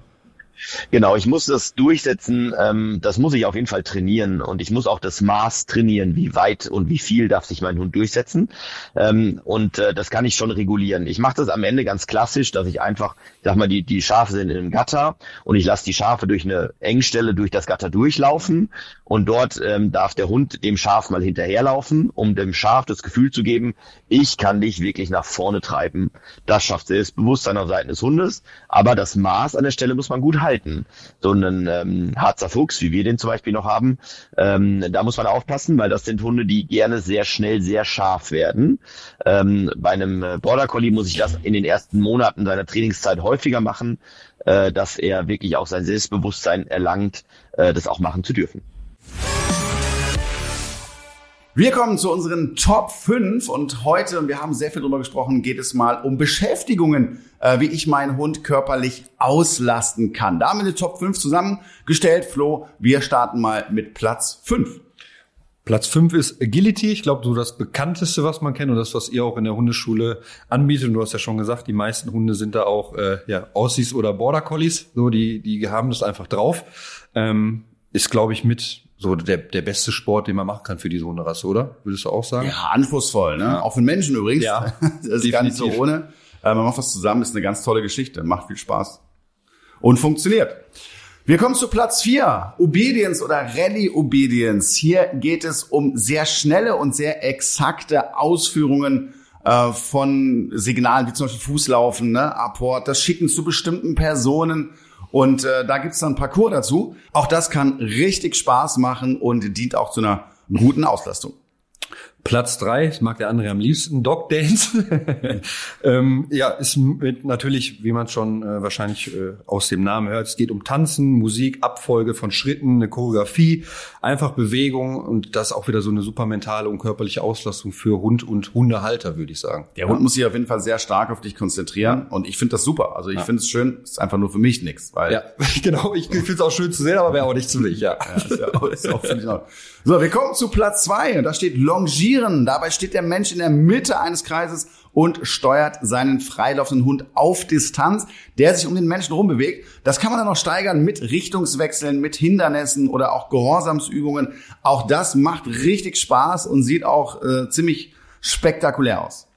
Genau, ich muss das durchsetzen, ähm, das muss ich auf jeden Fall trainieren. Und ich muss auch das Maß trainieren, wie weit und wie viel darf sich mein Hund durchsetzen. Ähm, und äh, das kann ich schon regulieren. Ich mache das am Ende ganz klassisch, dass ich einfach, ich sag mal, die, die Schafe sind in einem Gatter und ich lasse die Schafe durch eine Engstelle durch das Gatter durchlaufen. Und dort ähm, darf der Hund dem Schaf mal hinterherlaufen, um dem Schaf das Gefühl zu geben, ich kann dich wirklich nach vorne treiben. Das schafft Selbstbewusstsein auf Seiten des Hundes, aber das Maß an der Stelle muss man gut halten halten. So einen ähm, Harzer Fuchs, wie wir den zum Beispiel noch haben, ähm, da muss man aufpassen, weil das sind Hunde, die gerne sehr schnell sehr scharf werden. Ähm, bei einem äh, Border Collie muss ich das in den ersten Monaten seiner Trainingszeit häufiger machen, äh, dass er wirklich auch sein Selbstbewusstsein erlangt, äh, das auch machen zu dürfen. Wir kommen zu unseren Top 5 und heute, und wir haben sehr viel darüber gesprochen, geht es mal um Beschäftigungen, äh, wie ich meinen Hund körperlich auslasten kann. Da haben wir eine Top 5 zusammengestellt. Flo, wir starten mal mit Platz 5. Platz 5 ist Agility. Ich glaube, so das bekannteste, was man kennt und das, was ihr auch in der Hundeschule anbietet. Und du hast ja schon gesagt, die meisten Hunde sind da auch äh, ja, Aussies oder Border Collies. So, die, die haben das einfach drauf. Ähm, ist, glaube ich, mit so der, der beste Sport, den man machen kann für diese Hunderasse, oder? Würdest du auch sagen? Ja, anspruchsvoll, ne? Auch für Menschen übrigens. Ja, das ist definitiv. gar nicht so ohne. Äh, man macht was zusammen, ist eine ganz tolle Geschichte, macht viel Spaß. Und funktioniert. Wir kommen zu Platz vier Obedience oder Rally Obedience. Hier geht es um sehr schnelle und sehr exakte Ausführungen äh, von Signalen, wie zum Beispiel Fußlaufen, ne? Apport, das Schicken zu bestimmten Personen und äh, da gibt's dann Parcours dazu. Auch das kann richtig Spaß machen und dient auch zu einer guten Auslastung. Platz drei, das mag der andere am liebsten, Dog Dance. ähm, ja, ist mit natürlich, wie man schon äh, wahrscheinlich äh, aus dem Namen hört, es geht um Tanzen, Musik, Abfolge von Schritten, eine Choreografie, einfach Bewegung und das auch wieder so eine super mentale und körperliche Auslastung für Hund und Hundehalter, würde ich sagen. Der Hund muss sich auf jeden Fall sehr stark auf dich konzentrieren und ich finde das super. Also ich ja. finde es schön, ist einfach nur für mich nichts. Weil ja, genau, ich finde es auch schön zu sehen, aber wäre auch nicht zu mich, ja. ja ist ja auch, ist auch, so, wir kommen zu Platz zwei und da steht Longier Marschieren. Dabei steht der Mensch in der Mitte eines Kreises und steuert seinen freilaufenden Hund auf Distanz, der sich um den Menschen rumbewegt. Das kann man dann noch steigern mit Richtungswechseln, mit Hindernissen oder auch Gehorsamsübungen. Auch das macht richtig Spaß und sieht auch äh, ziemlich spektakulär aus.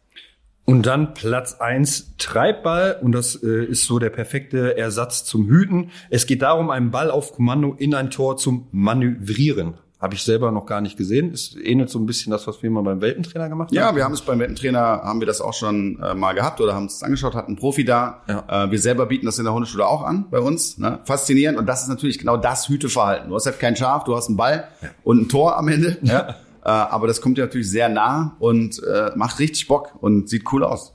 Und dann Platz eins Treibball und das äh, ist so der perfekte Ersatz zum Hüten. Es geht darum, einen Ball auf Kommando in ein Tor zum Manövrieren. Habe ich selber noch gar nicht gesehen. Es ähnelt so ein bisschen das, was wir mal beim Weltentrainer gemacht haben. Ja, wir haben es beim Weltentrainer, haben wir das auch schon äh, mal gehabt oder haben es angeschaut, hatten einen Profi da. Ja. Äh, wir selber bieten das in der Hundeschule auch an bei uns. Ne? Faszinierend. Und das ist natürlich genau das Hüteverhalten. Du hast halt kein Schaf, du hast einen Ball ja. und ein Tor am Ende. Ja. Äh, aber das kommt dir natürlich sehr nah und äh, macht richtig Bock und sieht cool aus.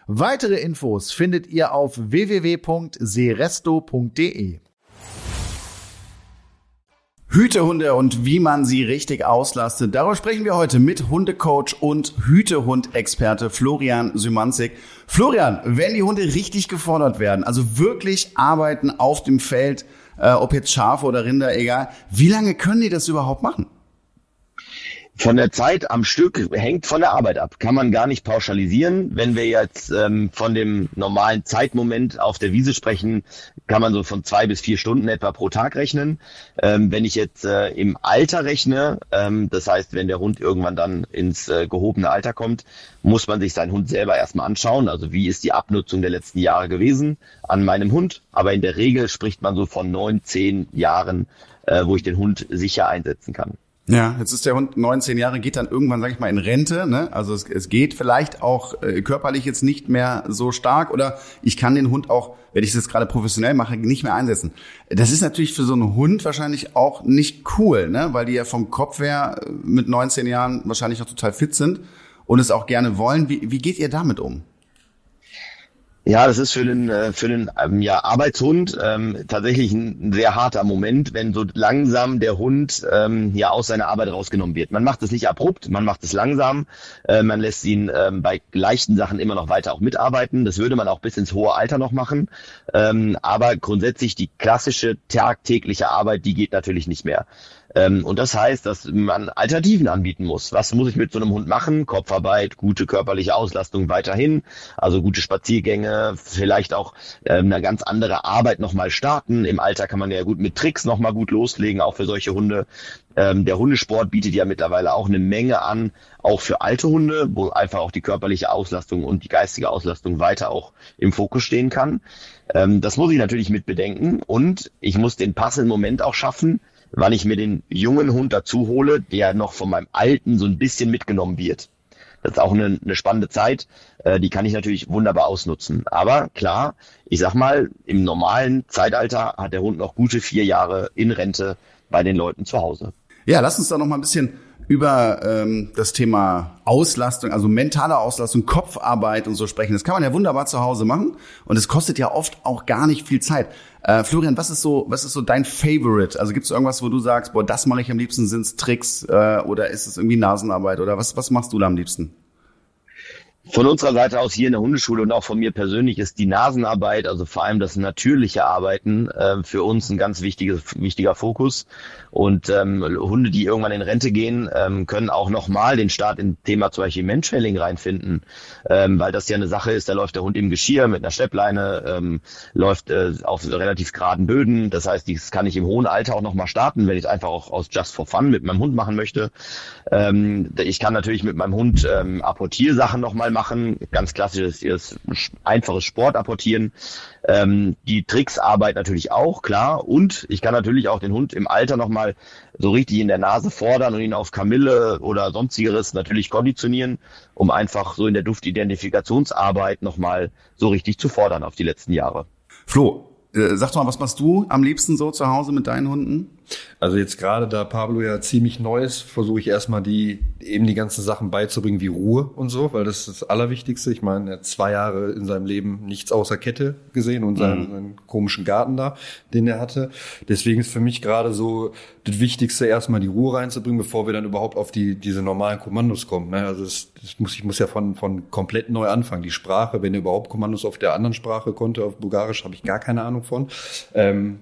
Weitere Infos findet ihr auf www.seresto.de. Hütehunde und wie man sie richtig auslastet. Darüber sprechen wir heute mit Hundecoach und Hütehund-Experte Florian Symanzik. Florian, wenn die Hunde richtig gefordert werden, also wirklich arbeiten auf dem Feld, äh, ob jetzt Schafe oder Rinder, egal, wie lange können die das überhaupt machen? Von der Zeit am Stück hängt von der Arbeit ab. Kann man gar nicht pauschalisieren. Wenn wir jetzt ähm, von dem normalen Zeitmoment auf der Wiese sprechen, kann man so von zwei bis vier Stunden etwa pro Tag rechnen. Ähm, wenn ich jetzt äh, im Alter rechne, ähm, das heißt, wenn der Hund irgendwann dann ins äh, gehobene Alter kommt, muss man sich seinen Hund selber erstmal anschauen. Also wie ist die Abnutzung der letzten Jahre gewesen an meinem Hund? Aber in der Regel spricht man so von neun, zehn Jahren, äh, wo ich den Hund sicher einsetzen kann. Ja, jetzt ist der Hund 19 Jahre, geht dann irgendwann, sag ich mal, in Rente. Ne? Also es, es geht vielleicht auch äh, körperlich jetzt nicht mehr so stark oder ich kann den Hund auch, wenn ich das gerade professionell mache, nicht mehr einsetzen. Das ist natürlich für so einen Hund wahrscheinlich auch nicht cool, ne? weil die ja vom Kopf her äh, mit 19 Jahren wahrscheinlich auch total fit sind und es auch gerne wollen. Wie, wie geht ihr damit um? Ja, das ist für den, äh, für den ähm, ja, Arbeitshund ähm, tatsächlich ein sehr harter Moment, wenn so langsam der Hund ähm, ja aus seiner Arbeit rausgenommen wird. Man macht es nicht abrupt, man macht es langsam, äh, man lässt ihn ähm, bei leichten Sachen immer noch weiter auch mitarbeiten. Das würde man auch bis ins hohe Alter noch machen. Ähm, aber grundsätzlich die klassische tagtägliche Arbeit, die geht natürlich nicht mehr. Ähm, und das heißt, dass man Alternativen anbieten muss. Was muss ich mit so einem Hund machen? Kopfarbeit, gute körperliche Auslastung weiterhin, also gute Spaziergänge, vielleicht auch ähm, eine ganz andere Arbeit nochmal starten. Im Alter kann man ja gut mit Tricks nochmal gut loslegen, auch für solche Hunde. Ähm, der Hundesport bietet ja mittlerweile auch eine Menge an, auch für alte Hunde, wo einfach auch die körperliche Auslastung und die geistige Auslastung weiter auch im Fokus stehen kann. Ähm, das muss ich natürlich mit bedenken und ich muss den passenden Moment auch schaffen, wann ich mir den jungen Hund dazu hole, der noch von meinem alten so ein bisschen mitgenommen wird. Das ist auch eine, eine spannende Zeit, äh, die kann ich natürlich wunderbar ausnutzen. Aber klar, ich sag mal, im normalen Zeitalter hat der Hund noch gute vier Jahre in Rente bei den Leuten zu Hause. Ja, lass uns da noch mal ein bisschen über ähm, das Thema Auslastung, also mentale Auslastung, Kopfarbeit und so sprechen. Das kann man ja wunderbar zu Hause machen und es kostet ja oft auch gar nicht viel Zeit. Äh, Florian, was ist so, was ist so dein Favorite? Also gibt es irgendwas, wo du sagst, boah, das mache ich am liebsten, sind es Tricks äh, oder ist es irgendwie Nasenarbeit oder was, was machst du da am liebsten? Von unserer Seite aus hier in der Hundeschule und auch von mir persönlich ist die Nasenarbeit, also vor allem das natürliche Arbeiten, äh, für uns ein ganz wichtiges, wichtiger Fokus. Und ähm, Hunde, die irgendwann in Rente gehen, ähm, können auch nochmal den Start in Thema zum Beispiel Menschhelling reinfinden, ähm, weil das ja eine Sache ist, da läuft der Hund im Geschirr mit einer Steppleine, ähm, läuft äh, auf relativ geraden Böden. Das heißt, das kann ich im hohen Alter auch nochmal starten, wenn ich es einfach auch aus Just for Fun mit meinem Hund machen möchte. Ähm, ich kann natürlich mit meinem Hund ähm, Apportiersachen nochmal machen, ganz klassisches, einfaches Sport apportieren. Ähm, die Tricksarbeit natürlich auch, klar. Und ich kann natürlich auch den Hund im Alter nochmal so richtig in der Nase fordern und ihn auf Kamille oder sonstigeres natürlich konditionieren, um einfach so in der Duftidentifikationsarbeit nochmal so richtig zu fordern auf die letzten Jahre. Flo, äh, sag doch mal, was machst du am liebsten so zu Hause mit deinen Hunden? Also jetzt gerade da Pablo ja ziemlich neu ist, versuche ich erstmal die eben die ganzen Sachen beizubringen wie Ruhe und so, weil das ist das Allerwichtigste. Ich meine, er hat zwei Jahre in seinem Leben nichts außer Kette gesehen und seinen, mhm. seinen komischen Garten da, den er hatte. Deswegen ist für mich gerade so das Wichtigste, erstmal die Ruhe reinzubringen, bevor wir dann überhaupt auf die diese normalen Kommandos kommen. Ne? Also das, das muss, ich muss ja von, von komplett neu anfangen. Die Sprache, wenn er überhaupt Kommandos auf der anderen Sprache konnte, auf Bulgarisch, habe ich gar keine Ahnung von. Ähm,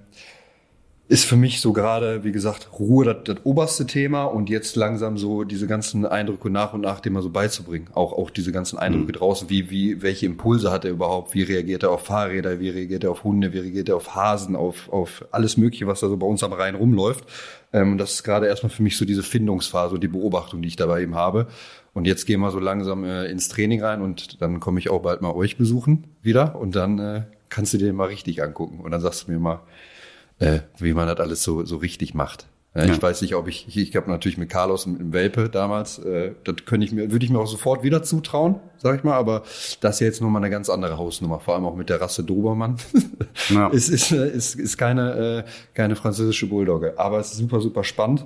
ist für mich so gerade, wie gesagt, Ruhe das, das oberste Thema und jetzt langsam so diese ganzen Eindrücke nach und nach dem mal so beizubringen. Auch, auch diese ganzen Eindrücke mhm. draußen, wie, wie, welche Impulse hat er überhaupt, wie reagiert er auf Fahrräder, wie reagiert er auf Hunde, wie reagiert er auf Hasen, auf, auf alles Mögliche, was da so bei uns am Rhein rumläuft. Ähm, das ist gerade erstmal für mich so diese Findungsphase und die Beobachtung, die ich dabei eben habe. Und jetzt gehen wir so langsam äh, ins Training rein und dann komme ich auch bald mal euch besuchen wieder und dann äh, kannst du dir mal richtig angucken und dann sagst du mir mal, äh, wie man das alles so, so richtig macht. Ja, ja. Ich weiß nicht, ob ich, ich, ich habe natürlich mit Carlos und mit Welpe damals, äh, das könnte ich mir, würde ich mir auch sofort wieder zutrauen, sag ich mal, aber das ist ja jetzt nochmal eine ganz andere Hausnummer, vor allem auch mit der Rasse Dobermann. Ja. ist, ist, ist, ist keine, äh, keine französische Bulldogge, aber es ist super, super spannend.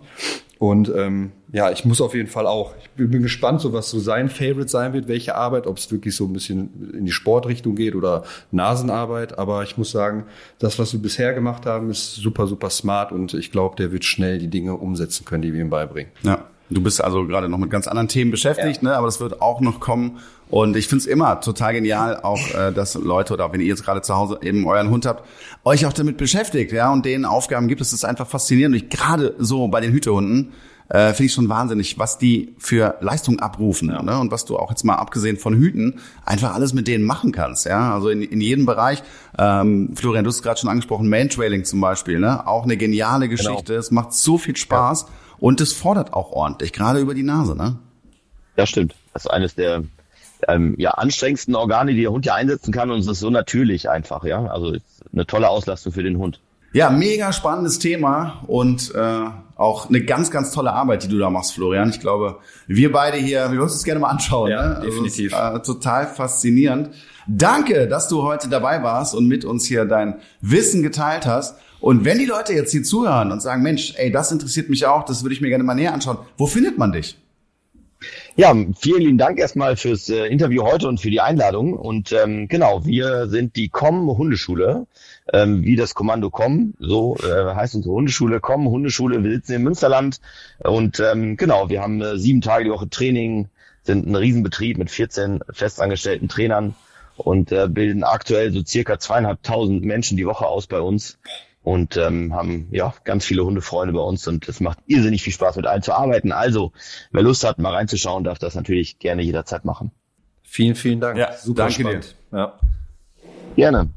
Und ähm, ja, ich muss auf jeden Fall auch. Ich bin, gespannt, so was so sein Favorite sein wird, welche Arbeit, ob es wirklich so ein bisschen in die Sportrichtung geht oder Nasenarbeit. Aber ich muss sagen, das, was wir bisher gemacht haben, ist super, super smart und ich glaube, der wird schnell die Dinge umsetzen können, die wir ihm beibringen. Ja. Du bist also gerade noch mit ganz anderen Themen beschäftigt, ja. ne? aber das wird auch noch kommen. Und ich finde es immer total genial, auch äh, dass Leute oder wenn ihr jetzt gerade zu Hause eben euren Hund habt, euch auch damit beschäftigt, ja, und denen Aufgaben gibt. Es ist einfach faszinierend. Und gerade so bei den Hütehunden äh, finde ich schon wahnsinnig, was die für Leistung abrufen. Ja. Ne? Und was du auch jetzt mal abgesehen von Hüten einfach alles mit denen machen kannst. Ja, also in, in jedem Bereich. Ähm, Florian, du hast gerade schon angesprochen, Mantrailing zum Beispiel. Ne? Auch eine geniale genau. Geschichte. Genau. Es macht so viel Spaß. Ja. Und es fordert auch ordentlich, gerade über die Nase, ne? Das stimmt. Das ist eines der ähm, ja, anstrengendsten Organe, die der Hund ja einsetzen kann und es ist so natürlich einfach, ja. Also eine tolle Auslastung für den Hund. Ja, mega spannendes Thema und äh, auch eine ganz, ganz tolle Arbeit, die du da machst, Florian. Ich glaube, wir beide hier, wir würden uns das gerne mal anschauen. Ja, ne? definitiv. Also ist, äh, total faszinierend. Danke, dass du heute dabei warst und mit uns hier dein Wissen geteilt hast. Und wenn die Leute jetzt hier zuhören und sagen, Mensch, ey, das interessiert mich auch, das würde ich mir gerne mal näher anschauen, wo findet man dich? Ja, vielen lieben Dank erstmal fürs äh, Interview heute und für die Einladung. Und ähm, genau, wir sind die COM Hundeschule, ähm, wie das Kommando COM, so äh, heißt unsere Hundeschule COM Hundeschule. Wir sitzen im Münsterland und ähm, genau, wir haben äh, sieben Tage die Woche Training, sind ein Riesenbetrieb mit 14 festangestellten Trainern und äh, bilden aktuell so circa zweieinhalbtausend Menschen die Woche aus bei uns und ähm, haben ja ganz viele Hundefreunde bei uns und es macht irrsinnig viel Spaß mit allen zu arbeiten. Also, wer Lust hat, mal reinzuschauen, darf das natürlich gerne jederzeit machen. Vielen, vielen Dank. Ja, super danke spannend. dir. Ja. Gerne.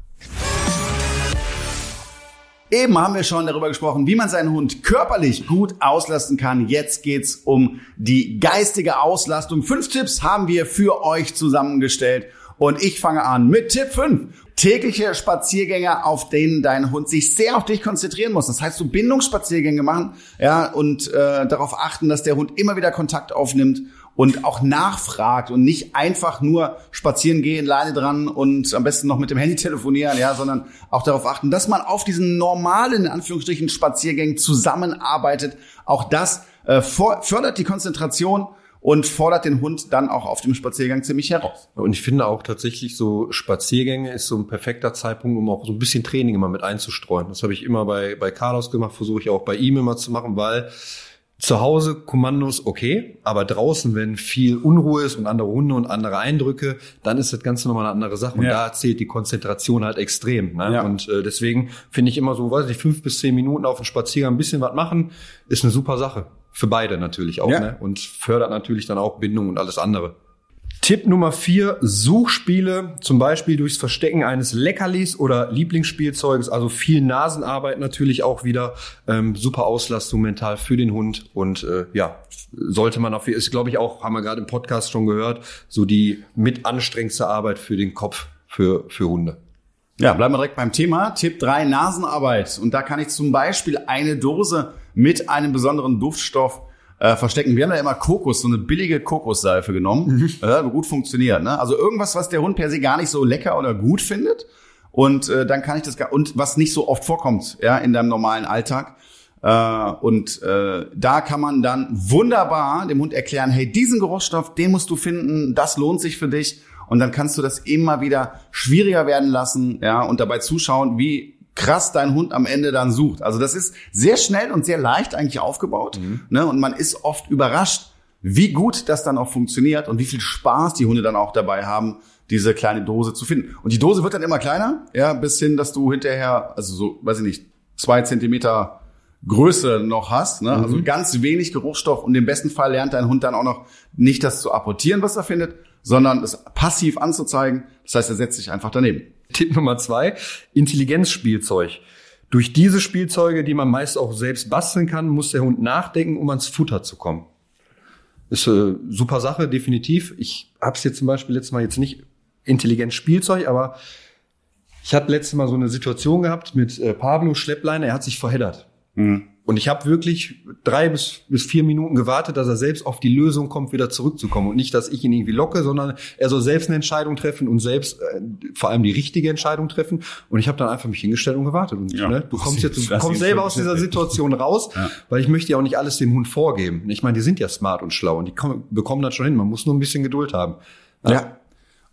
Eben haben wir schon darüber gesprochen, wie man seinen Hund körperlich gut auslasten kann. Jetzt geht's um die geistige Auslastung. Fünf Tipps haben wir für euch zusammengestellt. Und ich fange an mit Tipp 5 tägliche Spaziergänge, auf denen dein Hund sich sehr auf dich konzentrieren muss. Das heißt, du Bindungsspaziergänge machen, ja, und äh, darauf achten, dass der Hund immer wieder Kontakt aufnimmt und auch nachfragt und nicht einfach nur spazieren gehen, Leine dran und am besten noch mit dem Handy telefonieren, ja, sondern auch darauf achten, dass man auf diesen normalen, in Anführungsstrichen, Spaziergängen zusammenarbeitet. Auch das äh, fördert die Konzentration und fordert den Hund dann auch auf dem Spaziergang ziemlich heraus. Und ich finde auch tatsächlich so Spaziergänge ist so ein perfekter Zeitpunkt, um auch so ein bisschen Training immer mit einzustreuen. Das habe ich immer bei, bei Carlos gemacht, versuche ich auch bei ihm immer zu machen, weil zu Hause Kommandos okay, aber draußen, wenn viel Unruhe ist und andere Hunde und andere Eindrücke, dann ist das Ganze nochmal eine andere Sache. Und ja. da zählt die Konzentration halt extrem. Ne? Ja. Und äh, deswegen finde ich immer so, weiß ich, fünf bis zehn Minuten auf dem Spaziergang ein bisschen was machen, ist eine super Sache. Für beide natürlich auch. Ja. Ne? Und fördert natürlich dann auch Bindung und alles andere. Tipp Nummer vier, Suchspiele, zum Beispiel durchs Verstecken eines Leckerlis oder Lieblingsspielzeugs, also viel Nasenarbeit natürlich auch wieder, ähm, super Auslastung mental für den Hund und äh, ja, sollte man auf, ist glaube ich auch, haben wir gerade im Podcast schon gehört, so die mit anstrengendste Arbeit für den Kopf für, für Hunde. Ja, bleiben wir direkt beim Thema. Tipp drei Nasenarbeit. Und da kann ich zum Beispiel eine Dose mit einem besonderen Duftstoff äh, verstecken. Wir haben ja immer Kokos, so eine billige Kokosseife genommen. Mhm. Ja, gut funktioniert. Ne? Also irgendwas, was der Hund per se gar nicht so lecker oder gut findet. Und äh, dann kann ich das gar, und was nicht so oft vorkommt, ja, in deinem normalen Alltag. Äh, und äh, da kann man dann wunderbar dem Hund erklären, hey, diesen Geruchsstoff, den musst du finden, das lohnt sich für dich. Und dann kannst du das immer wieder schwieriger werden lassen, ja, und dabei zuschauen, wie krass dein Hund am Ende dann sucht. Also das ist sehr schnell und sehr leicht eigentlich aufgebaut. Mhm. Ne? Und man ist oft überrascht, wie gut das dann auch funktioniert und wie viel Spaß die Hunde dann auch dabei haben, diese kleine Dose zu finden. Und die Dose wird dann immer kleiner, ja, bis hin, dass du hinterher, also so, weiß ich nicht, zwei Zentimeter Größe noch hast, ne? also ganz wenig Geruchsstoff und im besten Fall lernt dein Hund dann auch noch nicht das zu apportieren, was er findet, sondern es passiv anzuzeigen. Das heißt, er setzt sich einfach daneben. Tipp Nummer zwei, Intelligenzspielzeug. Durch diese Spielzeuge, die man meist auch selbst basteln kann, muss der Hund nachdenken, um ans Futter zu kommen. Ist eine super Sache, definitiv. Ich habe es jetzt zum Beispiel letztes Mal jetzt nicht Intelligenzspielzeug, aber ich hatte letztes Mal so eine Situation gehabt mit äh, Pablo Schleppleine, er hat sich verheddert. Und ich habe wirklich drei bis, bis vier Minuten gewartet, dass er selbst auf die Lösung kommt, wieder zurückzukommen. Und nicht, dass ich ihn irgendwie locke, sondern er soll selbst eine Entscheidung treffen und selbst äh, vor allem die richtige Entscheidung treffen. Und ich habe dann einfach mich hingestellt und gewartet. Und Ja. ne, du kommst jetzt, du kommst selber aus dieser. Situation raus, Ja. weil ich möchte ja auch nicht alles dem Hund vorgeben. Ich meine, die sind ja smart und schlau und die kommen, bekommen das schon hin. Man muss nur ein bisschen Geduld haben. Ja.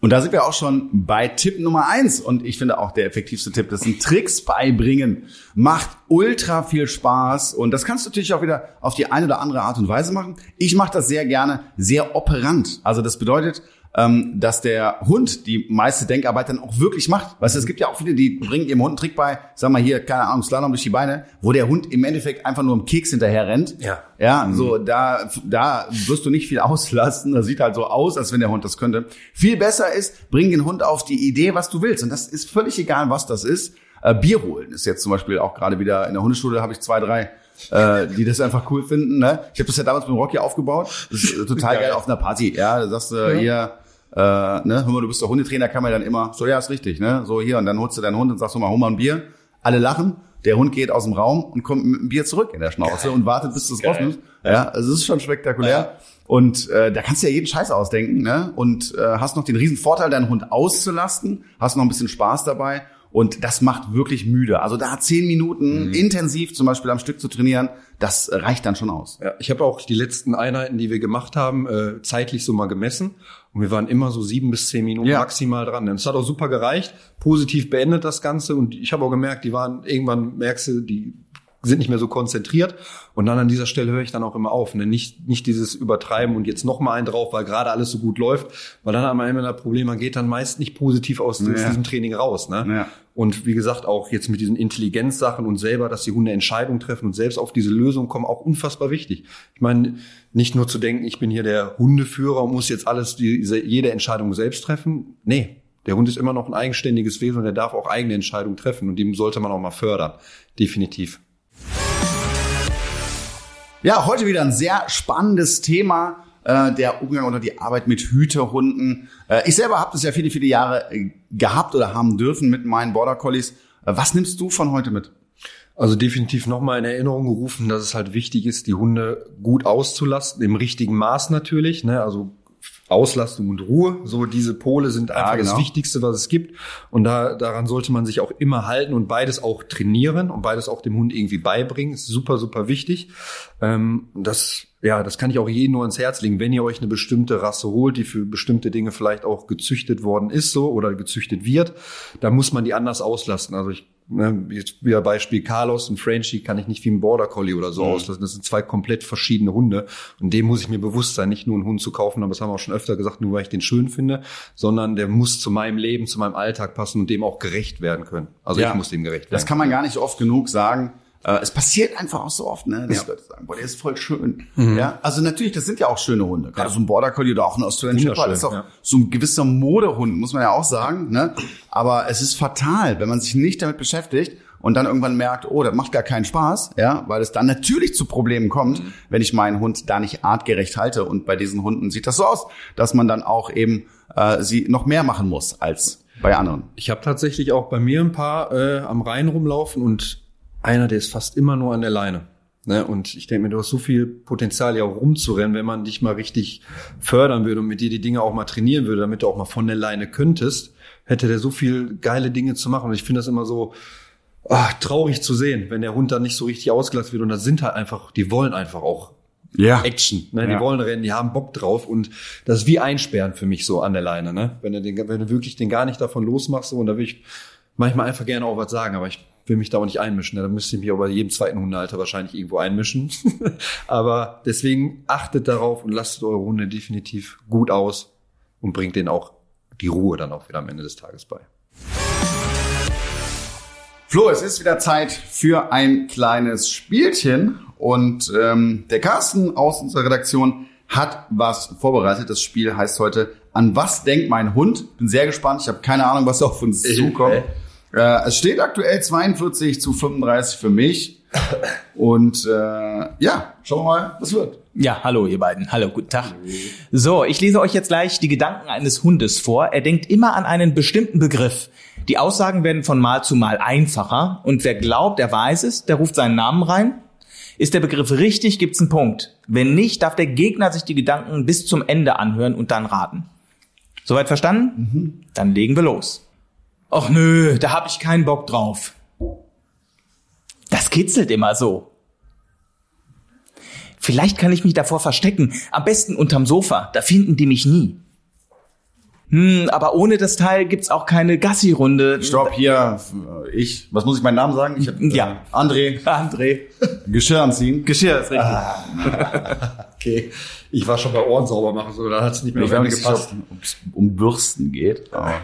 Und da sind wir auch schon bei Tipp Nummer eins. Und ich finde auch der effektivste Tipp, das sind Tricks beibringen. Macht ultra viel Spaß. Und das kannst du natürlich auch wieder auf die eine oder andere Art und Weise machen. Ich mache das sehr gerne sehr operant. Also das bedeutet, ähm, dass der Hund die meiste Denkarbeit dann auch wirklich macht. Weißt du, es gibt ja auch viele, die bringen ihrem Hund einen Trick bei, sag mal hier, keine Ahnung, Slalom durch die Beine, wo der Hund im Endeffekt einfach nur im Keks hinterher rennt. Ja. Ja, so da, da wirst du nicht viel auslassen. Das sieht halt so aus, als wenn der Hund das könnte. Viel besser ist, bring den Hund auf die Idee, was du willst. Und das ist völlig egal, was das ist. Äh, Bier holen ist jetzt zum Beispiel auch gerade wieder in der Hundeschule, habe ich zwei, drei, äh, die das einfach cool finden. Ne? Ich habe das ja damals mit dem Rocky aufgebaut. Das ist total geil auf einer Party. Ja, da sagst du hier, äh, ne, hör mal, du bist der Hundetrainer, kann man dann immer, so ja, ist richtig, ne? So hier, und dann holst du deinen Hund und sagst, hol mal, hol mal ein Bier. Alle lachen. Der Hund geht aus dem Raum und kommt mit einem Bier zurück in der Schnauze und wartet, bis du es rausnimmst. Ja, also es ist schon spektakulär. Und äh, da kannst du ja jeden Scheiß ausdenken, ne? Und äh, hast noch den riesen Vorteil, deinen Hund auszulasten, hast noch ein bisschen Spaß dabei. Und das macht wirklich müde. Also da zehn Minuten intensiv zum Beispiel am Stück zu trainieren, das reicht dann schon aus. Ja, ich habe auch die letzten Einheiten, die wir gemacht haben, äh, zeitlich so mal gemessen. Und wir waren immer so sieben bis zehn Minuten Ja. maximal dran. Und es hat auch super gereicht. Positiv beendet das Ganze. Und ich habe auch gemerkt, die waren, irgendwann merkst du, die sind nicht mehr so konzentriert. Und dann an dieser Stelle höre ich dann auch immer auf. Ne? Nicht, nicht dieses Übertreiben und jetzt noch mal einen drauf, weil gerade alles so gut läuft. Weil dann haben wir immer das Problem, man geht dann meist nicht positiv aus, aus Ja. diesem Training raus. Ne? Ja. Und wie gesagt, auch jetzt mit diesen Intelligenzsachen und selber, dass die Hunde Entscheidungen treffen und selbst auf diese Lösung kommen, auch unfassbar wichtig. Ich meine, nicht nur zu denken, ich bin hier der Hundeführer und muss jetzt alles, diese, jede Entscheidung selbst treffen. Nee, der Hund ist immer noch ein eigenständiges Wesen und er darf auch eigene Entscheidungen treffen und dem sollte man auch mal fördern. Definitiv. Ja, heute wieder ein sehr spannendes Thema, äh, der Umgang oder die Arbeit mit Hütehunden. Äh, ich selber habe das ja viele, viele Jahre äh, gehabt oder haben dürfen mit meinen Border Collies. Äh, was nimmst du von heute mit? Also definitiv nochmal in Erinnerung gerufen, dass es halt wichtig ist, die Hunde gut auszulasten, im richtigen Maß natürlich. Ne? Also Auslastung und Ruhe, so diese Pole sind einfach genau. das Wichtigste, was es gibt. Und da, daran sollte man sich auch immer halten und beides auch trainieren und beides auch dem Hund irgendwie beibringen. Ist super, super wichtig. Ähm, das, ja, das kann ich auch jedem nur ans Herz legen. Wenn ihr euch eine bestimmte Rasse holt, die für bestimmte Dinge vielleicht auch gezüchtet worden ist, so oder gezüchtet wird, dann muss man die anders auslasten. Also ich Ne, jetzt wieder Beispiel Carlos und Frenchie kann ich nicht wie ein Border Collie oder so auslassen. Das sind zwei komplett verschiedene Hunde. Und dem muss ich mir bewusst sein, nicht nur einen Hund zu kaufen, aber das haben wir auch schon öfter gesagt, nur weil ich den schön finde, sondern der muss zu meinem Leben, zu meinem Alltag passen und dem auch gerecht werden können. Also Ja. ich muss dem gerecht werden. Das kann man gar nicht oft genug sagen. Äh, es passiert einfach auch so oft, ne? Dass Leute sagen, boah, der ist voll schön. Ja, also natürlich, das sind ja auch schöne Hunde. Gerade so ein Border Collie oder auch ein Australian Shepherd ist auch ja. so ein gewisser Modehund, muss man ja auch sagen, ne? Aber es ist fatal, wenn man sich nicht damit beschäftigt und dann irgendwann merkt, oh, das macht gar keinen Spaß, ja, weil es dann natürlich zu Problemen kommt, wenn ich meinen Hund da nicht artgerecht halte. Und bei diesen Hunden sieht das so aus, dass man dann auch eben äh, sie noch mehr machen muss als bei anderen. Ich habe tatsächlich auch bei mir ein paar äh, am Rhein rumlaufen und einer, der ist fast immer nur an der Leine. Ne? Und ich denke mir, du hast so viel Potenzial, ja auch rumzurennen, wenn man dich mal richtig fördern würde und mit dir die Dinge auch mal trainieren würde, damit du auch mal von der Leine könntest, hätte der so viel geile Dinge zu machen. Und ich finde das immer so ah, traurig zu sehen, wenn der Hund dann nicht so richtig ausgelassen wird. Und das sind halt einfach, die wollen einfach auch Ja. Action. Ne? Die Ja. wollen rennen, die haben Bock drauf und das ist wie Einsperren für mich so an der Leine. Ne? Wenn, du den, wenn du wirklich den gar nicht davon losmachst, so, und da will ich manchmal einfach gerne auch was sagen, aber ich will mich da auch nicht einmischen. Da müsste ich mich auch bei jedem zweiten Hundehalter wahrscheinlich irgendwo einmischen. aber deswegen achtet darauf und lasst eure Hunde definitiv gut aus und bringt denen auch die Ruhe dann auch wieder am Ende des Tages bei. Flo, es ist wieder Zeit für ein kleines Spielchen und ähm, der Carsten aus unserer Redaktion hat was vorbereitet. Das Spiel heißt heute An was denkt mein Hund? Bin sehr gespannt. Ich habe keine Ahnung, was auf uns zukommt. Äh, es steht aktuell 42 zu 35 für mich. Und äh, ja, schauen wir mal, was wird. Ja, hallo ihr beiden. Hallo, guten Tag. So, ich lese euch jetzt gleich die Gedanken eines Hundes vor. Er denkt immer an einen bestimmten Begriff. Die Aussagen werden von Mal zu Mal einfacher und wer glaubt, er weiß es, der ruft seinen Namen rein. Ist der Begriff richtig, gibt's einen Punkt. Wenn nicht, darf der Gegner sich die Gedanken bis zum Ende anhören und dann raten. Soweit verstanden? Mhm. Dann legen wir los. Och nö, da hab ich keinen Bock drauf. Das kitzelt immer so. Vielleicht kann ich mich davor verstecken. Am besten unterm Sofa. Da finden die mich nie. Hm, aber ohne das Teil gibt's auch keine Gassi-Runde. Stopp, hier, ich, was muss ich meinen Namen sagen? Ich hab, Ja. Äh, André, André. Geschirr anziehen. Geschirr ist richtig. Okay. Ich war schon bei Ohren sauber machen, so, da hat's nicht mehr Ich auf nicht, Ende gepasst. ob es um Bürsten geht. Aber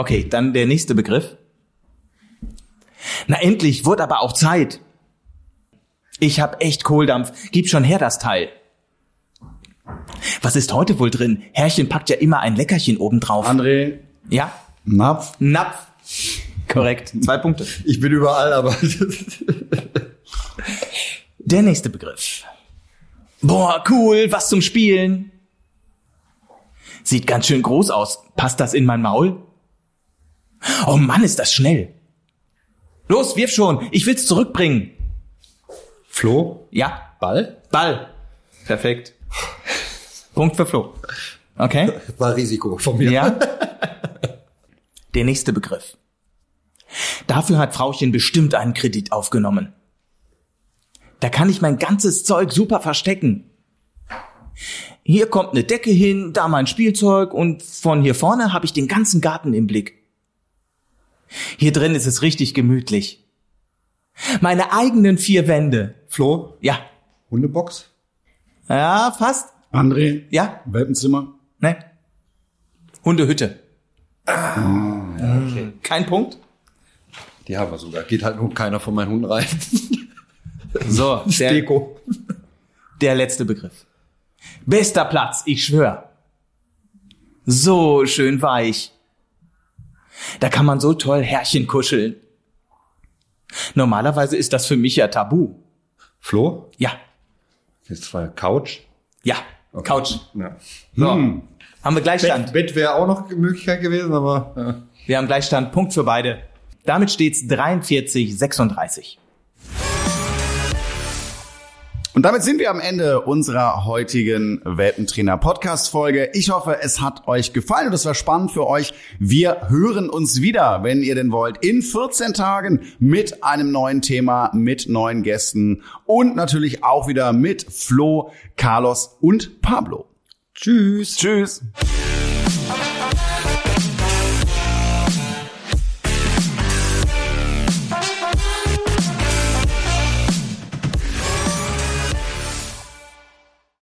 Okay, dann der nächste Begriff. Na endlich, wurde aber auch Zeit. Ich hab echt Kohldampf. Gib schon her das Teil. Was ist heute wohl drin? Herrchen packt ja immer ein Leckerchen obendrauf. André, Ja? Napf. Napf. Korrekt. Zwei Punkte. Ich bin überall, aber Der nächste Begriff. Boah, cool, was zum Spielen. Sieht ganz schön groß aus. Passt das in mein Maul? Oh Mann, ist das schnell. Los, wirf schon. Ich will's zurückbringen. Flo, Ja, Ball? Ball. Perfekt. Punkt für Flo. Okay? War Risiko von mir. Ja. Der nächste Begriff. Dafür hat Frauchen bestimmt einen Kredit aufgenommen. Da kann ich mein ganzes Zeug super verstecken. Hier kommt eine Decke hin, da mein Spielzeug und von hier vorne habe ich den ganzen Garten im Blick. Hier drin ist es richtig gemütlich. Meine eigenen vier Wände. Flo, Ja. Hundebox? Ja, fast. André, Ja. Welpenzimmer. Ne? Hundehütte. okay. Kein Punkt? Die haben wir sogar. Geht halt nur keiner von meinen Hunden rein. So, der, Deko. der letzte Begriff. Bester Platz, ich schwör. So schön weich. Da kann man so toll Herrchen kuscheln. Normalerweise ist das für mich ja tabu. Flo? Ja, Jetzt war Couch. ja, Couch. Ja. So, haben wir Gleichstand. Bett, Bett wäre auch noch eine Möglichkeit gewesen, aber ja. Wir haben Gleichstand, Punkt für beide. Damit steht's 43, 36. Und damit sind wir am Ende unserer heutigen Welpentrainer Podcast Folge. Ich hoffe, es hat euch gefallen und es war spannend für euch. Wir hören uns wieder, wenn ihr denn wollt, in 14 Tagen mit einem neuen Thema, mit neuen Gästen und natürlich auch wieder mit Flo, Carlos und Pablo. Tschüss. Tschüss.